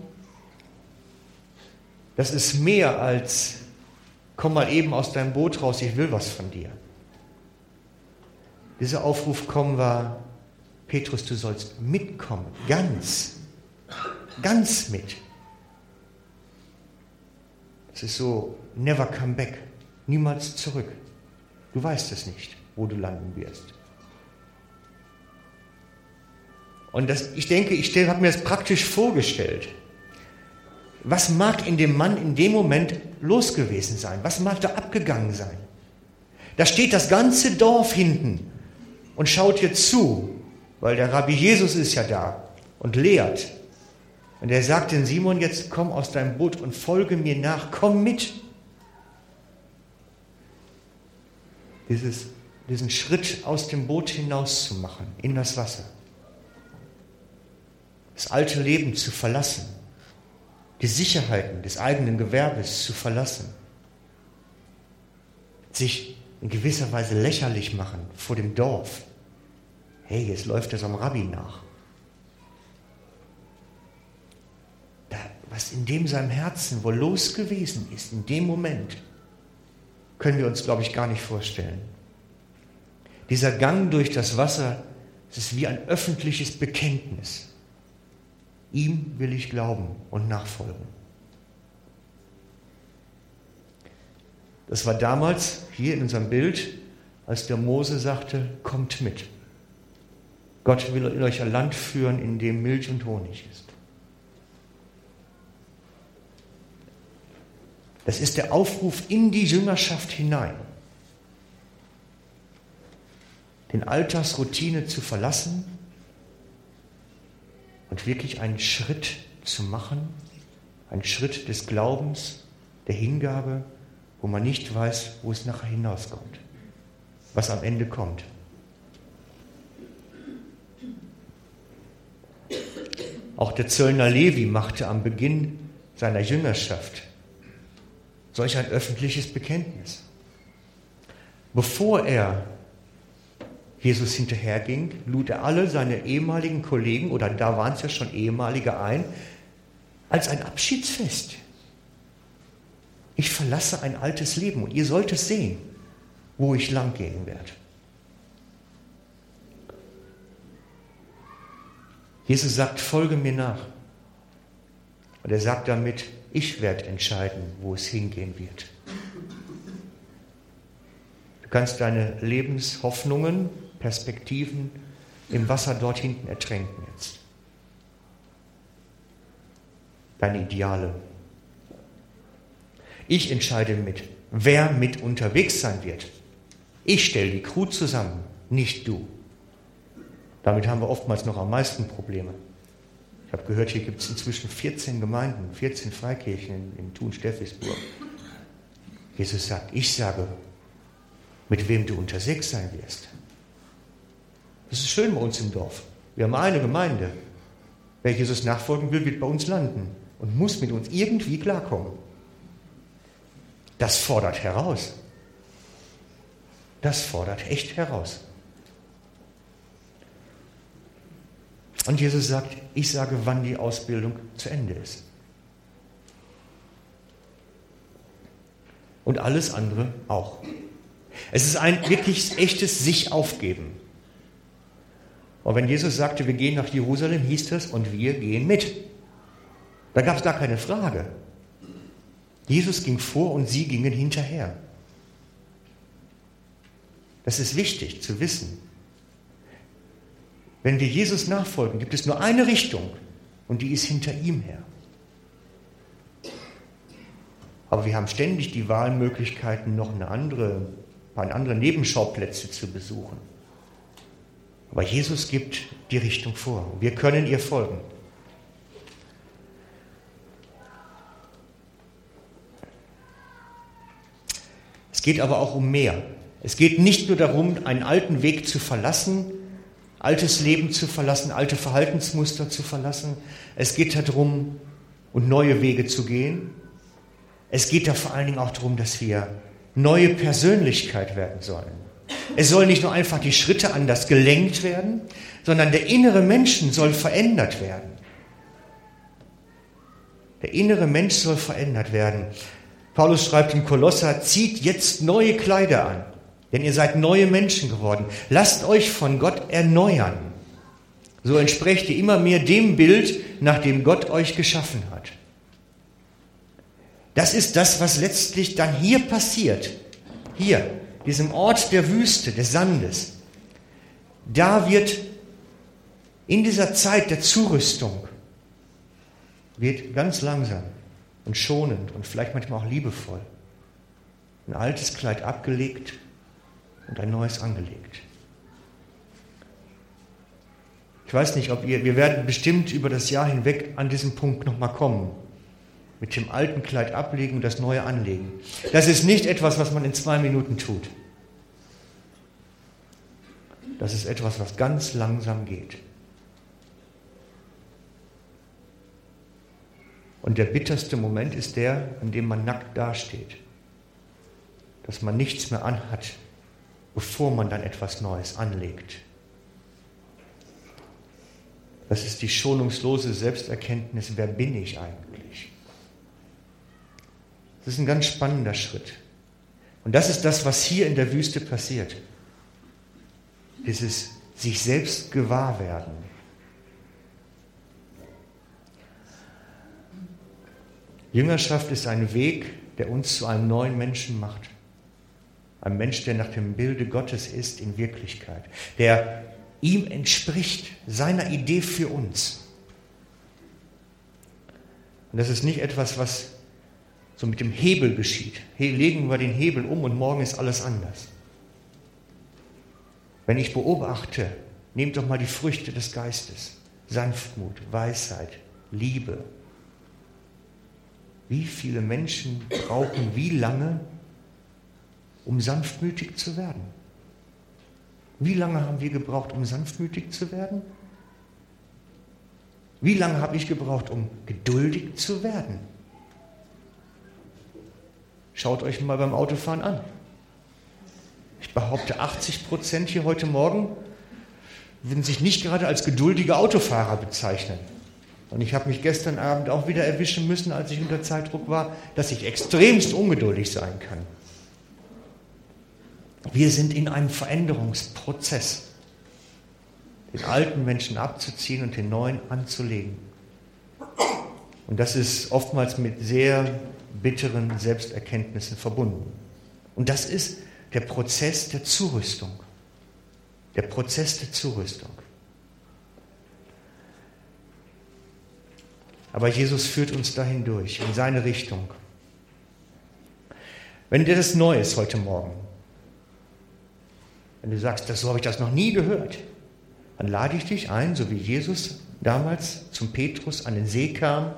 das ist mehr als, komm mal eben aus deinem Boot raus, ich will was von dir. Dieser Aufruf, komm, war, Petrus, du sollst mitkommen, ganz, ganz mit. Es ist so, never come back, niemals zurück. Du weißt es nicht, wo du landen wirst. Und das, ich denke, ich habe mir das praktisch vorgestellt. Was mag in dem Mann in dem Moment los gewesen sein? Was mag da abgegangen sein? Da steht das ganze Dorf hinten und schaut ihr zu, weil der Rabbi Jesus ist ja da und lehrt. Und er sagt den Simon jetzt, komm aus deinem Boot und folge mir nach, komm mit. Dieses, diesen Schritt aus dem Boot hinaus zu machen, in das Wasser. Das alte Leben zu verlassen. Die Sicherheiten des eigenen Gewerbes zu verlassen. Sich in gewisser Weise lächerlich machen vor dem Dorf. Hey, jetzt läuft es am Rabbi nach. Da, was in dem seinem Herzen wohl los gewesen ist, in dem Moment, können wir uns, glaube ich, gar nicht vorstellen. Dieser Gang durch das Wasser, es ist wie ein öffentliches Bekenntnis. Ihm will ich glauben und nachfolgen. Das war damals hier in unserem Bild, als der Mose sagte, kommt mit. Gott will euch ein Land führen, in dem Milch und Honig ist. Das ist der Aufruf in die Jüngerschaft hinein. Den Alltagsroutine zu verlassen und wirklich einen Schritt zu machen, einen Schritt des Glaubens, der Hingabe, wo man nicht weiß, wo es nachher hinauskommt, was am Ende kommt. Auch der Zöllner Levi machte am Beginn seiner Jüngerschaft solch ein öffentliches Bekenntnis. Bevor er Jesus hinterherging, lud er alle seine ehemaligen Kollegen, oder da waren es ja schon ehemalige ein, als ein Abschiedsfest. Ich verlasse ein altes Leben und ihr sollt es sehen, wo ich lang gehen werde. Jesus sagt, folge mir nach. Und er sagt damit, ich werde entscheiden, wo es hingehen wird. Du kannst deine Lebenshoffnungen, Perspektiven im Wasser dort hinten ertränken jetzt. Deine Ideale. Ich entscheide mit, wer mit unterwegs sein wird. Ich stelle die Crew zusammen, nicht du. Damit haben wir oftmals noch am meisten Probleme. Ich habe gehört, hier gibt es inzwischen 14 Gemeinden, 14 Freikirchen in, in Thun-Steffisburg. Jesus sagt, ich sage, mit wem du unterwegs sein wirst. Das ist schön bei uns im Dorf. Wir haben eine Gemeinde. Wer Jesus nachfolgen will, wird bei uns landen und muss mit uns irgendwie klarkommen. Das fordert heraus. Das fordert echt heraus. Und Jesus sagt, ich sage, wann die Ausbildung zu Ende ist. Und alles andere auch. Es ist ein wirklich echtes sich aufgeben. Und wenn Jesus sagte, wir gehen nach Jerusalem, hieß das, und wir gehen mit. Da gab es gar keine Frage. Jesus ging vor und sie gingen hinterher. Das ist wichtig zu wissen. Wenn wir Jesus nachfolgen, gibt es nur eine Richtung und die ist hinter ihm her. Aber wir haben ständig die Wahlmöglichkeiten, noch eine andere, ein paar andere Nebenschauplätze zu besuchen. Aber Jesus gibt die Richtung vor. Wir können ihr folgen. Es geht aber auch um mehr. Es geht nicht nur darum, einen alten Weg zu verlassen, altes Leben zu verlassen, alte Verhaltensmuster zu verlassen. Es geht darum, und neue Wege zu gehen. Es geht da vor allen Dingen auch darum, dass wir neue Persönlichkeit werden sollen. Es soll nicht nur einfach die Schritte anders gelenkt werden, sondern der innere Menschen soll verändert werden. Der innere Mensch soll verändert werden. Paulus schreibt im Kolosser, zieht jetzt neue Kleider an, denn ihr seid neue Menschen geworden. Lasst euch von Gott erneuern. So entsprecht ihr immer mehr dem Bild, nach dem Gott euch geschaffen hat. Das ist das, was letztlich dann hier passiert. Hier, diesem Ort der Wüste, des Sandes. Da wird in dieser Zeit der Zurüstung, wird ganz langsam und schonend und vielleicht manchmal auch liebevoll ein altes Kleid abgelegt und ein neues angelegt. Ich weiß nicht, ob ihr, wir werden bestimmt über das Jahr hinweg an diesen Punkt nochmal kommen mit dem alten Kleid ablegen und das neue anlegen. Das ist nicht etwas, was man in zwei Minuten tut. Das ist etwas, was ganz langsam geht. Und der bitterste Moment ist der, an dem man nackt dasteht. Dass man nichts mehr anhat, bevor man dann etwas Neues anlegt. Das ist die schonungslose Selbsterkenntnis, wer bin ich eigentlich? Das ist ein ganz spannender Schritt. Und das ist das, was hier in der Wüste passiert. Dieses sich selbst gewahr werden. Jüngerschaft ist ein Weg, der uns zu einem neuen Menschen macht. Ein Mensch, der nach dem Bilde Gottes ist in Wirklichkeit, der ihm entspricht, seiner Idee für uns. Und das ist nicht etwas, was so mit dem Hebel geschieht. Legen wir den Hebel um und morgen ist alles anders. Wenn ich beobachte, nehmt doch mal die Früchte des Geistes. Sanftmut, Weisheit, Liebe. Wie viele Menschen brauchen wie lange, um sanftmütig zu werden? Wie lange haben wir gebraucht, um sanftmütig zu werden? Wie lange habe ich gebraucht, um geduldig zu werden? Schaut euch mal beim Autofahren an. Ich behaupte, 80 Prozent hier heute Morgen würden sich nicht gerade als geduldige Autofahrer bezeichnen. Und ich habe mich gestern Abend auch wieder erwischen müssen, als ich unter Zeitdruck war, dass ich extremst ungeduldig sein kann. Wir sind in einem Veränderungsprozess, den alten Menschen abzuziehen und den neuen anzulegen. Und das ist oftmals mit sehr bitteren Selbsterkenntnissen verbunden. Und das ist der Prozess der Zurüstung. Der Prozess der Zurüstung. Aber Jesus führt uns dahin durch, in seine Richtung. Wenn dir das neu ist heute Morgen, wenn du sagst, das, so habe ich das noch nie gehört, dann lade ich dich ein, so wie Jesus damals zum Petrus an den See kam,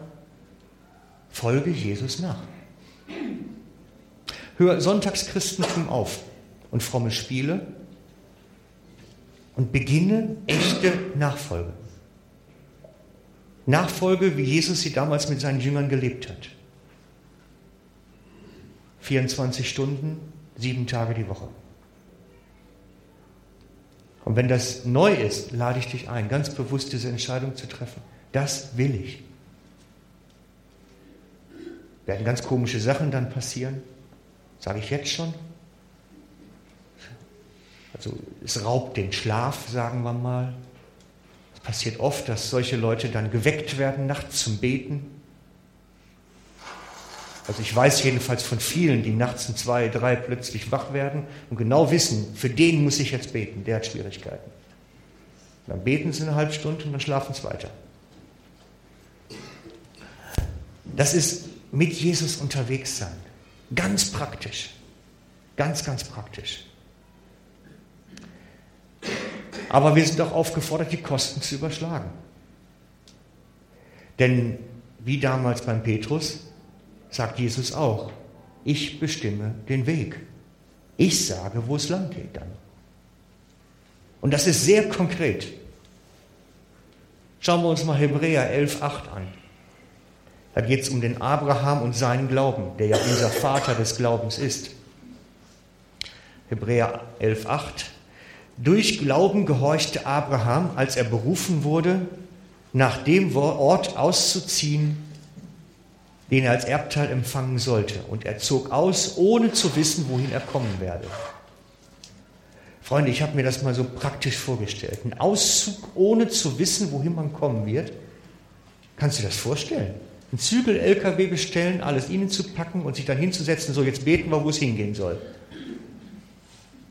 folge Jesus nach. Hör Sonntagschristentum auf und fromme Spiele und beginne echte Nachfolge. Nachfolge, wie Jesus sie damals mit seinen Jüngern gelebt hat. 24 Stunden, sieben Tage die Woche. Und wenn das neu ist, lade ich dich ein, ganz bewusst diese Entscheidung zu treffen. Das will ich. Werden ganz komische Sachen dann passieren, sage ich jetzt schon. Also es raubt den Schlaf, sagen wir mal. Es passiert oft, dass solche Leute dann geweckt werden nachts zum Beten. Also ich weiß jedenfalls von vielen, die nachts um zwei, drei plötzlich wach werden und genau wissen, für den muss ich jetzt beten, der hat Schwierigkeiten. dann beten sie eine halbe Stunde und dann schlafen sie weiter. Das ist mit Jesus unterwegs sein. Ganz praktisch. Ganz, ganz praktisch. Aber wir sind auch aufgefordert, die Kosten zu überschlagen. Denn wie damals beim Petrus, sagt Jesus auch, ich bestimme den Weg. Ich sage, wo es lang geht dann. Und das ist sehr konkret. Schauen wir uns mal Hebräer 11.8 an. Da geht es um den Abraham und seinen Glauben, der ja unser Vater des Glaubens ist. Hebräer 11.8. Durch Glauben gehorchte Abraham, als er berufen wurde, nach dem Ort auszuziehen, den er als Erbteil empfangen sollte. Und er zog aus, ohne zu wissen, wohin er kommen werde. Freunde, ich habe mir das mal so praktisch vorgestellt. Ein Auszug, ohne zu wissen, wohin man kommen wird. Kannst du dir das vorstellen? Ein Zügel-LKW bestellen, alles ihnen zu packen und sich dann hinzusetzen, so jetzt beten wir, wo es hingehen soll.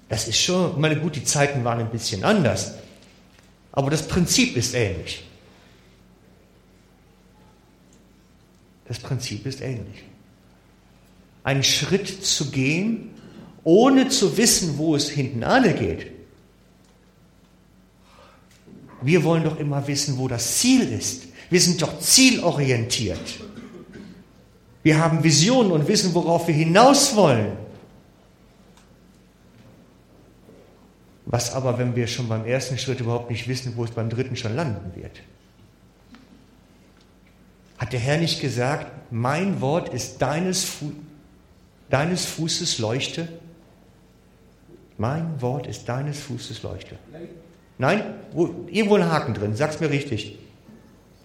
Das ist schon, meine, gut, die Zeiten waren ein bisschen anders, aber das Prinzip ist ähnlich. Das Prinzip ist ähnlich. Einen Schritt zu gehen, ohne zu wissen, wo es hinten alle geht. Wir wollen doch immer wissen, wo das Ziel ist. Wir sind doch zielorientiert. Wir haben Visionen und wissen, worauf wir hinaus wollen. Was aber, wenn wir schon beim ersten Schritt überhaupt nicht wissen, wo es beim dritten schon landen wird? Hat der Herr nicht gesagt, mein Wort ist deines, Fu deines Fußes Leuchte? Mein Wort ist deines Fußes Leuchte. Nein? Wo, irgendwo ein Haken drin, sag's mir richtig.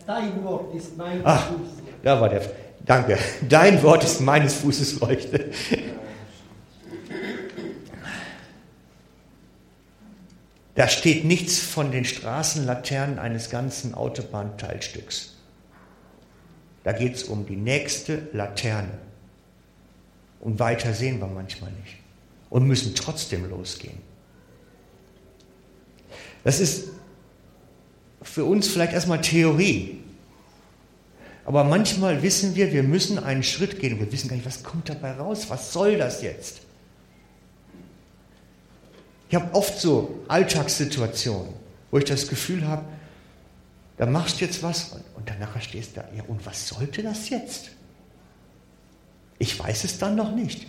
Dein Wort ist mein Ach, Fuß. da war der. Danke. Dein Wort ist meines Fußes Leuchte. Da steht nichts von den Straßenlaternen eines ganzen Autobahnteilstücks. Da geht es um die nächste Laterne. Und weiter sehen wir manchmal nicht. Und müssen trotzdem losgehen. Das ist für uns vielleicht erstmal Theorie. Aber manchmal wissen wir, wir müssen einen Schritt gehen. Wir wissen gar nicht, was kommt dabei raus? Was soll das jetzt? Ich habe oft so Alltagssituationen, wo ich das Gefühl habe, da machst du jetzt was und, und danach stehst du da, ja, und was sollte das jetzt? Ich weiß es dann noch nicht.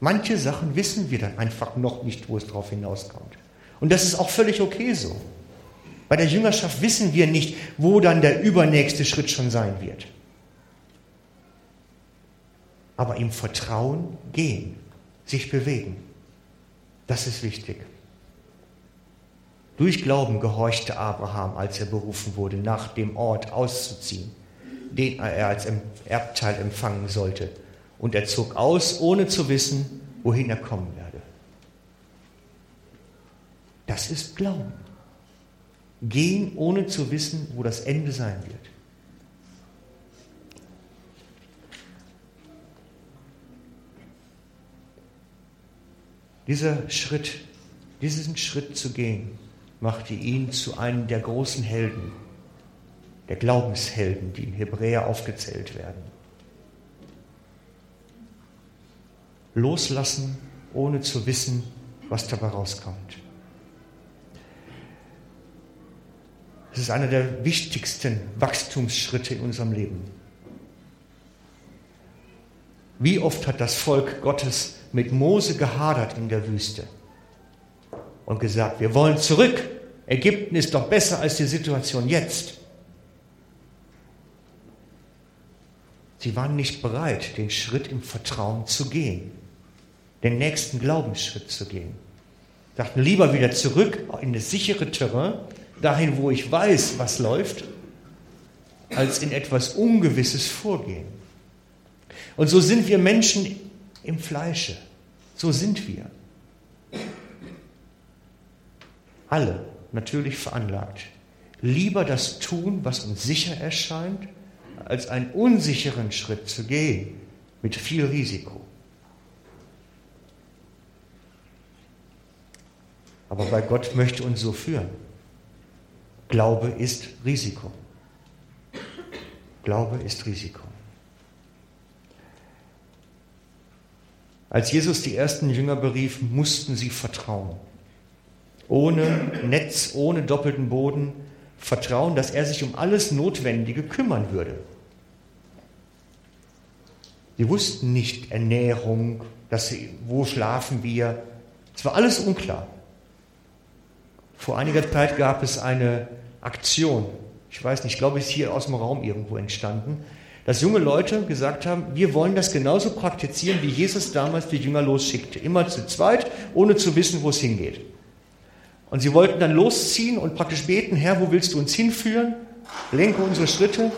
Manche Sachen wissen wir dann einfach noch nicht, wo es drauf hinauskommt. Und das ist auch völlig okay so. Bei der Jüngerschaft wissen wir nicht, wo dann der übernächste Schritt schon sein wird. Aber im Vertrauen gehen, sich bewegen. Das ist wichtig. Durch Glauben gehorchte Abraham, als er berufen wurde, nach dem Ort auszuziehen, den er als Erbteil empfangen sollte. Und er zog aus, ohne zu wissen, wohin er kommen werde. Das ist Glauben. Gehen, ohne zu wissen, wo das Ende sein wird. Dieser Schritt, diesen Schritt zu gehen, machte ihn zu einem der großen Helden, der Glaubenshelden, die in Hebräer aufgezählt werden. Loslassen, ohne zu wissen, was dabei rauskommt. Es ist einer der wichtigsten Wachstumsschritte in unserem Leben. Wie oft hat das Volk Gottes mit Mose gehadert in der Wüste und gesagt, wir wollen zurück. Ägypten ist doch besser als die Situation jetzt. Sie waren nicht bereit, den Schritt im Vertrauen zu gehen, den nächsten Glaubensschritt zu gehen. Dachten lieber wieder zurück in das sichere Terrain, dahin, wo ich weiß, was läuft, als in etwas Ungewisses vorgehen. Und so sind wir Menschen im Fleische. So sind wir. Alle natürlich veranlagt. Lieber das tun, was uns sicher erscheint, als einen unsicheren Schritt zu gehen mit viel Risiko. Aber bei Gott möchte uns so führen. Glaube ist Risiko. Glaube ist Risiko. Als Jesus die ersten Jünger berief, mussten sie vertrauen. Ohne Netz, ohne doppelten Boden, vertrauen, dass er sich um alles Notwendige kümmern würde. Sie wussten nicht Ernährung, dass sie, wo schlafen wir. Es war alles unklar. Vor einiger Zeit gab es eine Aktion, ich weiß nicht, ich glaube, es ist hier aus dem Raum irgendwo entstanden, dass junge Leute gesagt haben, wir wollen das genauso praktizieren, wie Jesus damals die Jünger losschickte. Immer zu zweit, ohne zu wissen, wo es hingeht. Und sie wollten dann losziehen und praktisch beten, Herr, wo willst du uns hinführen? Lenke unsere Schritte.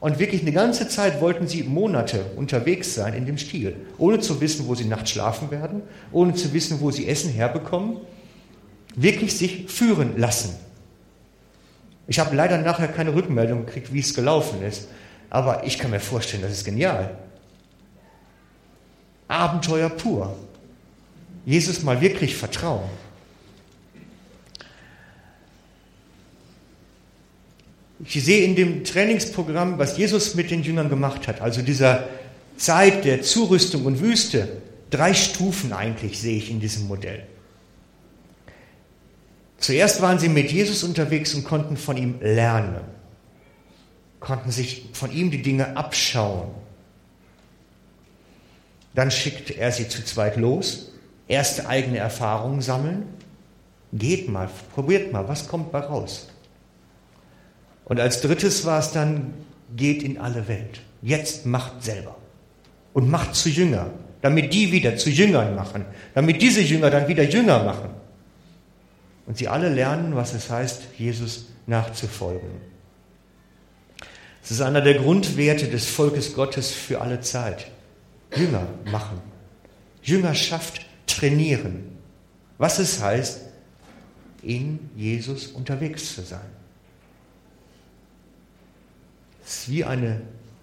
Und wirklich eine ganze Zeit wollten sie Monate unterwegs sein in dem Stil, ohne zu wissen, wo sie nachts schlafen werden, ohne zu wissen, wo sie Essen herbekommen. Wirklich sich führen lassen. Ich habe leider nachher keine Rückmeldung gekriegt, wie es gelaufen ist. Aber ich kann mir vorstellen, das ist genial. Abenteuer pur. Jesus mal wirklich vertrauen. Ich sehe in dem Trainingsprogramm, was Jesus mit den Jüngern gemacht hat, also dieser Zeit der Zurüstung und Wüste, drei Stufen eigentlich sehe ich in diesem Modell. Zuerst waren sie mit Jesus unterwegs und konnten von ihm lernen, konnten sich von ihm die Dinge abschauen. Dann schickt er sie zu zweit los, erste eigene Erfahrungen sammeln. Geht mal, probiert mal, was kommt bei raus? Und als drittes war es dann, geht in alle Welt. Jetzt macht selber. Und macht zu Jünger, damit die wieder zu Jüngern machen, damit diese Jünger dann wieder Jünger machen. Und sie alle lernen, was es heißt, Jesus nachzufolgen. Es ist einer der Grundwerte des Volkes Gottes für alle Zeit. Jünger machen. Jüngerschaft trainieren. Was es heißt, in Jesus unterwegs zu sein. Es ist wie eine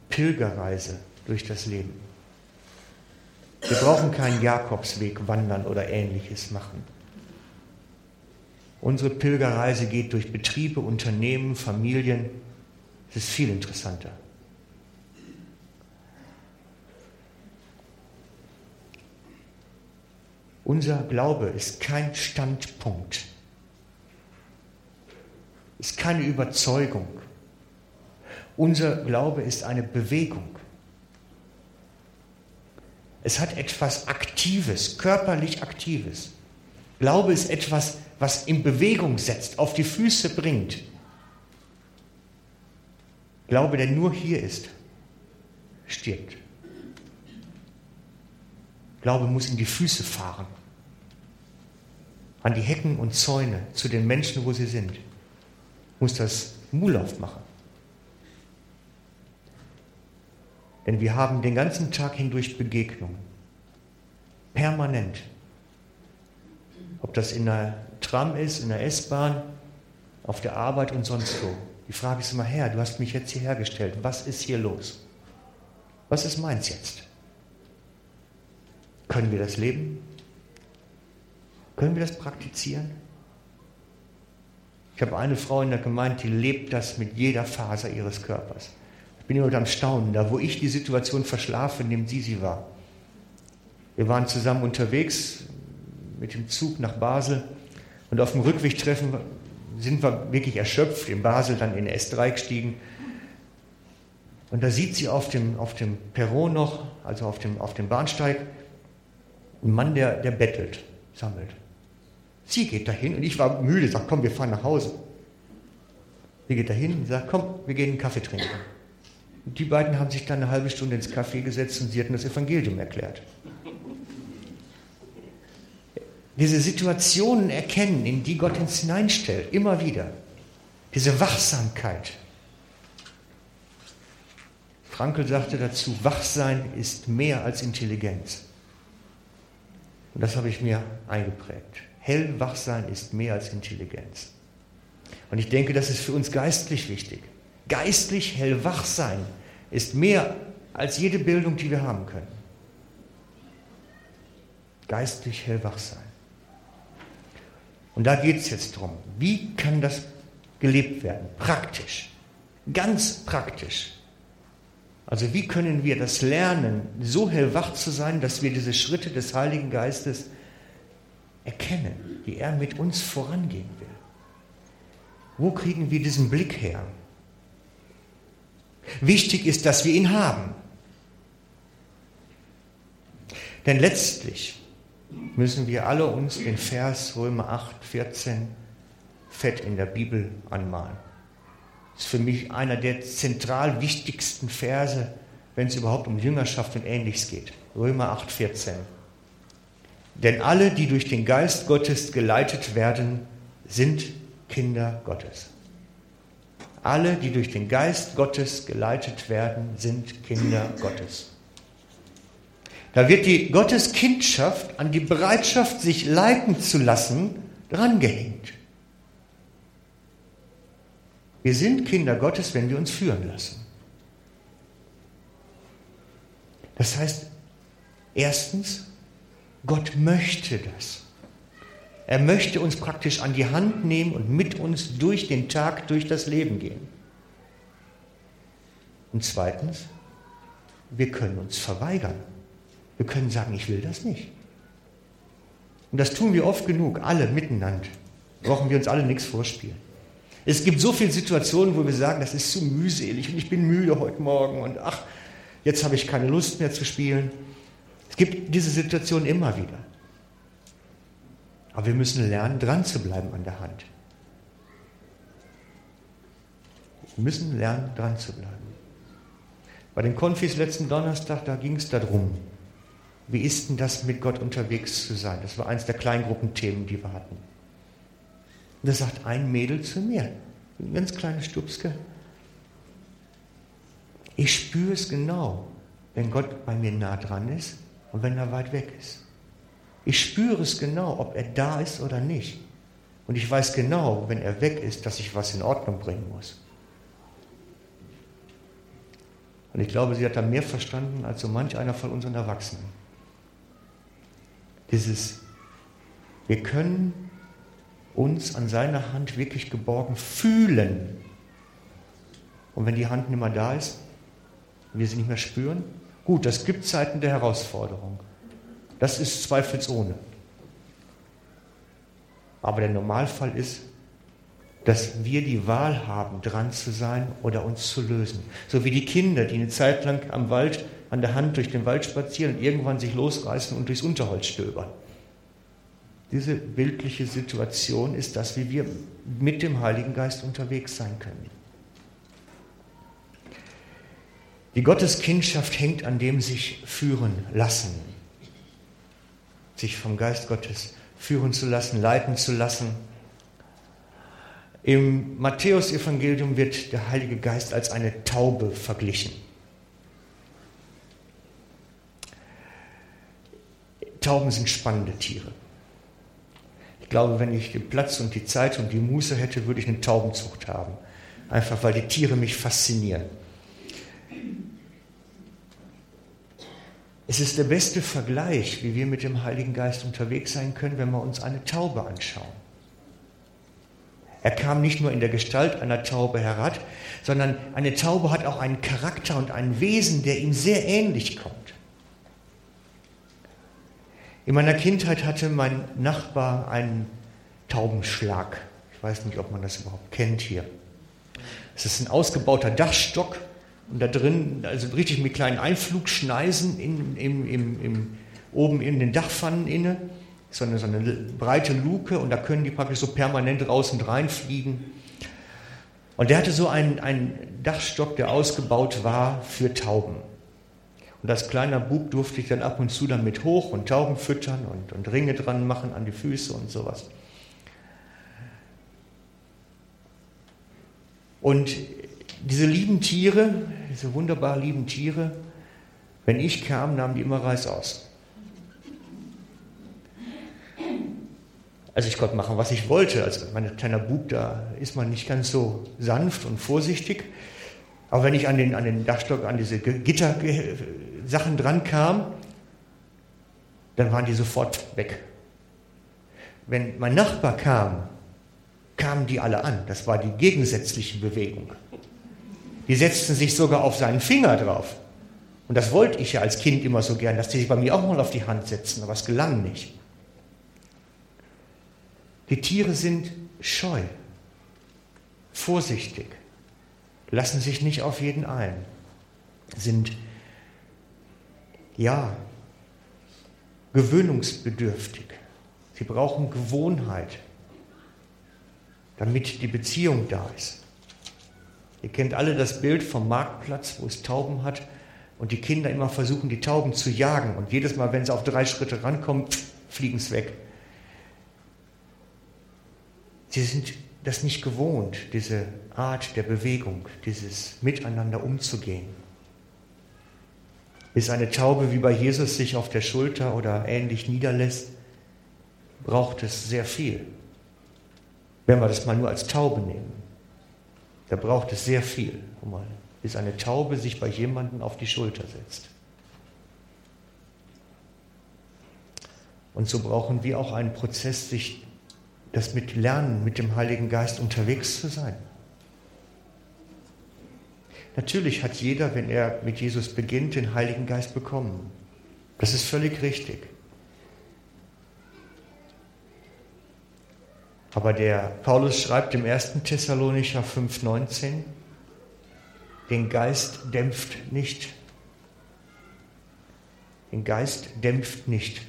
Pilgerreise durch das Leben. Wir brauchen keinen Jakobsweg wandern oder ähnliches machen. Unsere Pilgerreise geht durch Betriebe, Unternehmen, Familien. Es ist viel interessanter. Unser Glaube ist kein Standpunkt, ist keine Überzeugung. Unser Glaube ist eine Bewegung. Es hat etwas Aktives, körperlich Aktives. Glaube ist etwas was in Bewegung setzt, auf die Füße bringt. Glaube, der nur hier ist, stirbt. Glaube muss in die Füße fahren, an die Hecken und Zäune, zu den Menschen, wo sie sind. Muss das Mulauf machen. Denn wir haben den ganzen Tag hindurch Begegnungen. Permanent. Ob das in der Tram ist, in der S-Bahn, auf der Arbeit und sonst wo. Die Frage ist immer, Herr, du hast mich jetzt hierher gestellt. Was ist hier los? Was ist meins jetzt? Können wir das leben? Können wir das praktizieren? Ich habe eine Frau in der Gemeinde, die lebt das mit jeder Faser ihres Körpers. Bin immer am Staunen. Da, wo ich die Situation verschlafe, nimmt sie sie wahr. Wir waren zusammen unterwegs mit dem Zug nach Basel und auf dem Rückweg treffen sind wir wirklich erschöpft, in Basel dann in S3 gestiegen. Und da sieht sie auf dem, auf dem Perron noch, also auf dem, auf dem Bahnsteig, einen Mann, der, der bettelt, sammelt. Sie geht dahin und ich war müde, sagt, komm, wir fahren nach Hause. Sie geht dahin und sagt, komm, wir gehen einen Kaffee trinken. Die beiden haben sich dann eine halbe Stunde ins Café gesetzt und sie hatten das Evangelium erklärt diese Situationen erkennen, in die Gott uns hineinstellt, immer wieder. Diese Wachsamkeit. Frankel sagte dazu, Wachsein ist mehr als Intelligenz. Und das habe ich mir eingeprägt. Hellwachsein ist mehr als Intelligenz. Und ich denke, das ist für uns geistlich wichtig. Geistlich hellwach sein ist mehr als jede Bildung, die wir haben können. Geistlich hellwach sein. Und da geht es jetzt drum. Wie kann das gelebt werden? Praktisch. Ganz praktisch. Also wie können wir das lernen, so hellwach zu sein, dass wir diese Schritte des Heiligen Geistes erkennen, die er mit uns vorangehen will? Wo kriegen wir diesen Blick her? Wichtig ist, dass wir ihn haben. Denn letztlich müssen wir alle uns den Vers Römer 8, 14 fett in der Bibel anmalen. Das ist für mich einer der zentral wichtigsten Verse, wenn es überhaupt um Jüngerschaft und Ähnliches geht. Römer 8, 14. Denn alle, die durch den Geist Gottes geleitet werden, sind Kinder Gottes. Alle, die durch den Geist Gottes geleitet werden, sind Kinder Gottes. Da wird die Gotteskindschaft an die Bereitschaft, sich leiten zu lassen, drangehängt. Wir sind Kinder Gottes, wenn wir uns führen lassen. Das heißt, erstens, Gott möchte das. Er möchte uns praktisch an die Hand nehmen und mit uns durch den Tag, durch das Leben gehen. Und zweitens, wir können uns verweigern. Wir können sagen, ich will das nicht. Und das tun wir oft genug, alle miteinander. Brauchen wir uns alle nichts vorspielen. Es gibt so viele Situationen, wo wir sagen, das ist zu mühselig und ich bin müde heute Morgen und ach, jetzt habe ich keine Lust mehr zu spielen. Es gibt diese Situation immer wieder. Aber wir müssen lernen, dran zu bleiben an der Hand. Wir müssen lernen, dran zu bleiben. Bei den Konfis letzten Donnerstag, da ging es darum, wie ist denn das, mit Gott unterwegs zu sein? Das war eines der Kleingruppenthemen, die wir hatten. Und da sagt ein Mädel zu mir, ein ganz kleines Stupske, ich spüre es genau, wenn Gott bei mir nah dran ist und wenn er weit weg ist. Ich spüre es genau, ob er da ist oder nicht. Und ich weiß genau, wenn er weg ist, dass ich was in Ordnung bringen muss. Und ich glaube, sie hat da mehr verstanden als so manch einer von unseren Erwachsenen. Dieses, wir können uns an seiner Hand wirklich geborgen fühlen. Und wenn die Hand nicht mehr da ist, wir sie nicht mehr spüren, gut, das gibt Zeiten der Herausforderung. Das ist zweifelsohne. Aber der Normalfall ist, dass wir die Wahl haben, dran zu sein oder uns zu lösen. So wie die Kinder, die eine Zeit lang am Wald an der Hand durch den Wald spazieren und irgendwann sich losreißen und durchs Unterholz stöbern. Diese bildliche Situation ist das, wie wir mit dem Heiligen Geist unterwegs sein können. Die Gotteskindschaft hängt an dem sich führen lassen, sich vom Geist Gottes führen zu lassen, leiten zu lassen. Im Matthäusevangelium wird der Heilige Geist als eine Taube verglichen. Tauben sind spannende Tiere glaube, wenn ich den Platz und die Zeit und die Muße hätte, würde ich eine Taubenzucht haben. Einfach weil die Tiere mich faszinieren. Es ist der beste Vergleich, wie wir mit dem Heiligen Geist unterwegs sein können, wenn wir uns eine Taube anschauen. Er kam nicht nur in der Gestalt einer Taube herab, sondern eine Taube hat auch einen Charakter und ein Wesen, der ihm sehr ähnlich kommt. In meiner Kindheit hatte mein Nachbar einen Taubenschlag. Ich weiß nicht, ob man das überhaupt kennt hier. Es ist ein ausgebauter Dachstock und da drin, also richtig mit kleinen Einflugschneisen in, im, im, im, oben in den Dachpfannen inne. So eine, so eine breite Luke und da können die praktisch so permanent raus und reinfliegen. Und der hatte so einen, einen Dachstock, der ausgebaut war für Tauben. Und als kleiner Bub durfte ich dann ab und zu damit hoch und Tauben füttern und, und Ringe dran machen an die Füße und sowas. Und diese lieben Tiere, diese wunderbar lieben Tiere, wenn ich kam, nahmen die immer Reis aus. Also ich konnte machen, was ich wollte. Als mein kleiner Bub, da ist man nicht ganz so sanft und vorsichtig. Aber wenn ich an den, an den Dachstock, an diese Gittersachen dran kam, dann waren die sofort weg. Wenn mein Nachbar kam, kamen die alle an. Das war die gegensätzliche Bewegung. Die setzten sich sogar auf seinen Finger drauf. Und das wollte ich ja als Kind immer so gern, dass die sich bei mir auch mal auf die Hand setzen, aber es gelang nicht. Die Tiere sind scheu, vorsichtig lassen sich nicht auf jeden ein, sind ja gewöhnungsbedürftig. Sie brauchen Gewohnheit, damit die Beziehung da ist. Ihr kennt alle das Bild vom Marktplatz, wo es Tauben hat und die Kinder immer versuchen, die Tauben zu jagen. Und jedes Mal, wenn sie auf drei Schritte rankommen, fliegen es weg. Sie sind das nicht gewohnt, diese Art der Bewegung, dieses Miteinander umzugehen. Bis eine Taube wie bei Jesus sich auf der Schulter oder ähnlich niederlässt, braucht es sehr viel. Wenn wir das mal nur als Taube nehmen, da braucht es sehr viel, bis eine Taube sich bei jemandem auf die Schulter setzt. Und so brauchen wir auch einen Prozess, sich das mit Lernen, mit dem Heiligen Geist unterwegs zu sein. Natürlich hat jeder, wenn er mit Jesus beginnt, den Heiligen Geist bekommen. Das ist völlig richtig. Aber der Paulus schreibt im 1. Thessalonicher 5,19, den Geist dämpft nicht. Den Geist dämpft nicht.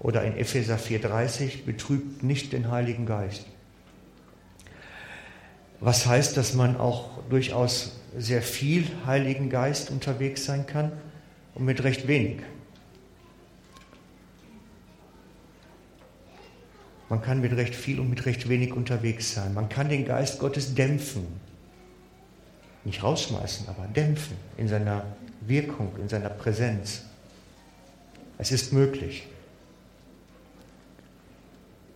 Oder in Epheser 4,30, betrübt nicht den Heiligen Geist. Was heißt, dass man auch durchaus sehr viel Heiligen Geist unterwegs sein kann und mit recht wenig. Man kann mit recht viel und mit recht wenig unterwegs sein. Man kann den Geist Gottes dämpfen. Nicht rausschmeißen, aber dämpfen in seiner Wirkung, in seiner Präsenz. Es ist möglich.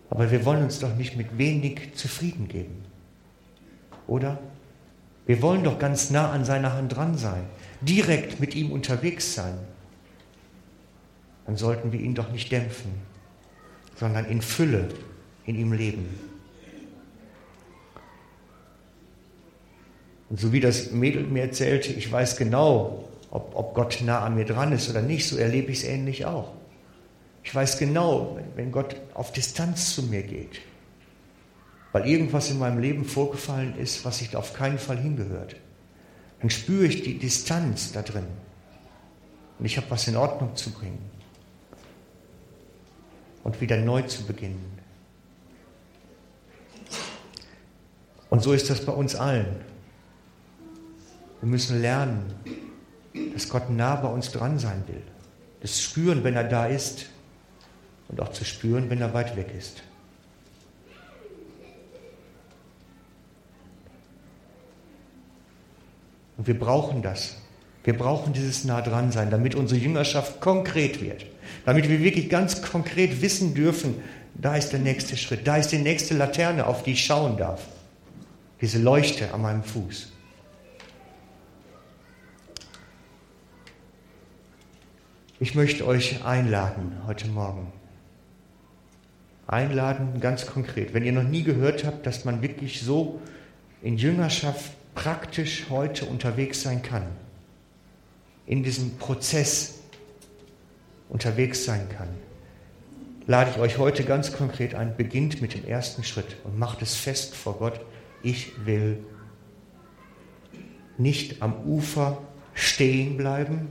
Aber wir wollen uns doch nicht mit wenig zufrieden geben. Oder? Wir wollen doch ganz nah an seiner Hand dran sein, direkt mit ihm unterwegs sein. Dann sollten wir ihn doch nicht dämpfen, sondern in Fülle in ihm leben. Und so wie das Mädel mir erzählte, ich weiß genau, ob, ob Gott nah an mir dran ist oder nicht, so erlebe ich es ähnlich auch. Ich weiß genau, wenn Gott auf Distanz zu mir geht, weil irgendwas in meinem Leben vorgefallen ist, was sich auf keinen Fall hingehört, dann spüre ich die Distanz da drin. Und ich habe was in Ordnung zu bringen und wieder neu zu beginnen. Und so ist das bei uns allen. Wir müssen lernen, dass Gott nah bei uns dran sein will. Das spüren, wenn er da ist und auch zu spüren, wenn er weit weg ist. Und wir brauchen das. Wir brauchen dieses nah dran sein, damit unsere Jüngerschaft konkret wird. Damit wir wirklich ganz konkret wissen dürfen, da ist der nächste Schritt, da ist die nächste Laterne, auf die ich schauen darf. Diese Leuchte an meinem Fuß. Ich möchte euch einladen heute Morgen. Einladen ganz konkret. Wenn ihr noch nie gehört habt, dass man wirklich so in Jüngerschaft praktisch heute unterwegs sein kann, in diesem Prozess unterwegs sein kann, lade ich euch heute ganz konkret ein, beginnt mit dem ersten Schritt und macht es fest vor Gott, ich will nicht am Ufer stehen bleiben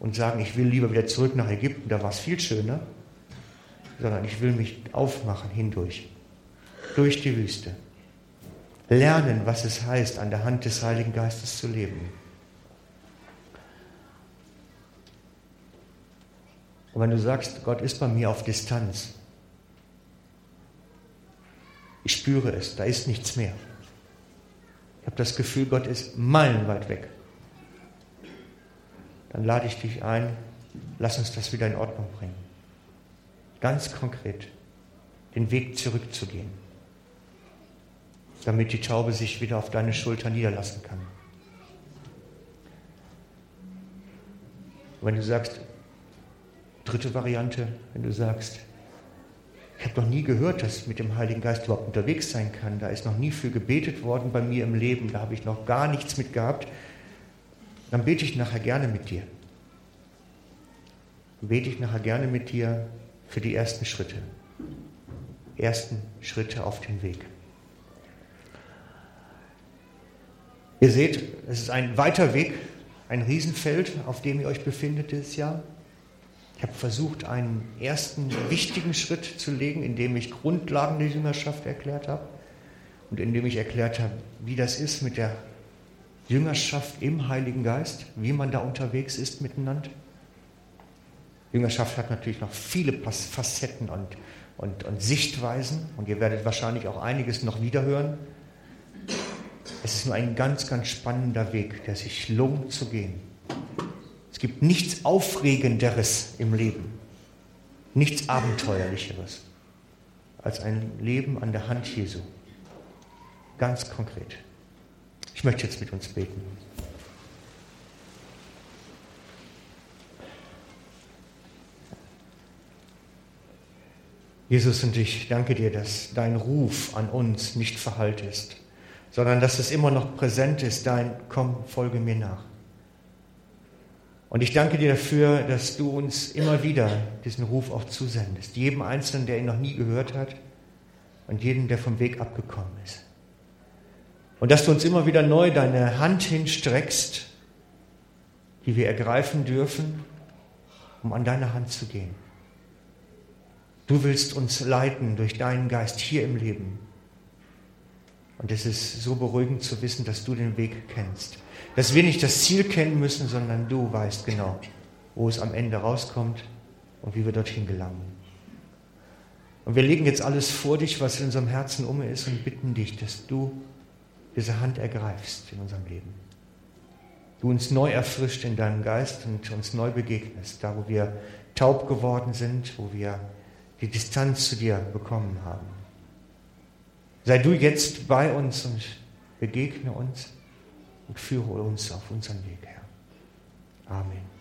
und sagen, ich will lieber wieder zurück nach Ägypten, da war es viel schöner, sondern ich will mich aufmachen hindurch, durch die Wüste lernen, was es heißt, an der Hand des Heiligen Geistes zu leben. Und wenn du sagst, Gott ist bei mir auf Distanz, ich spüre es, da ist nichts mehr. Ich habe das Gefühl, Gott ist meilenweit weg. Dann lade ich dich ein, lass uns das wieder in Ordnung bringen. Ganz konkret, den Weg zurückzugehen damit die Taube sich wieder auf deine Schulter niederlassen kann. Und wenn du sagst, dritte Variante, wenn du sagst, ich habe noch nie gehört, dass mit dem Heiligen Geist überhaupt unterwegs sein kann, da ist noch nie für gebetet worden bei mir im Leben, da habe ich noch gar nichts mit gehabt, dann bete ich nachher gerne mit dir. Dann bete ich nachher gerne mit dir für die ersten Schritte. Ersten Schritte auf den Weg. Ihr seht, es ist ein weiter Weg, ein Riesenfeld, auf dem ihr euch befindet dieses Jahr. Ich habe versucht, einen ersten wichtigen Schritt zu legen, indem ich Grundlagen der Jüngerschaft erklärt habe und indem ich erklärt habe, wie das ist mit der Jüngerschaft im Heiligen Geist, wie man da unterwegs ist miteinander. Jüngerschaft hat natürlich noch viele Facetten und, und, und Sichtweisen. Und ihr werdet wahrscheinlich auch einiges noch wiederhören. Es ist nur ein ganz, ganz spannender Weg, der sich lohnt zu gehen. Gibt nichts Aufregenderes im Leben, nichts Abenteuerlicheres als ein Leben an der Hand Jesu. Ganz konkret. Ich möchte jetzt mit uns beten. Jesus und ich danke dir, dass dein Ruf an uns nicht verhallt ist, sondern dass es immer noch präsent ist, dein Komm, folge mir nach. Und ich danke dir dafür, dass du uns immer wieder diesen Ruf auch zusendest, jedem Einzelnen, der ihn noch nie gehört hat und jedem, der vom Weg abgekommen ist. Und dass du uns immer wieder neu deine Hand hinstreckst, die wir ergreifen dürfen, um an deine Hand zu gehen. Du willst uns leiten durch deinen Geist hier im Leben. Und es ist so beruhigend zu wissen, dass du den Weg kennst. Dass wir nicht das Ziel kennen müssen, sondern du weißt genau, wo es am Ende rauskommt und wie wir dorthin gelangen. Und wir legen jetzt alles vor dich, was in unserem Herzen um ist und bitten dich, dass du diese Hand ergreifst in unserem Leben. Du uns neu erfrischt in deinem Geist und uns neu begegnest, da wo wir taub geworden sind, wo wir die Distanz zu dir bekommen haben. Sei du jetzt bei uns und begegne uns und führe uns auf unseren Weg, Herr. Amen.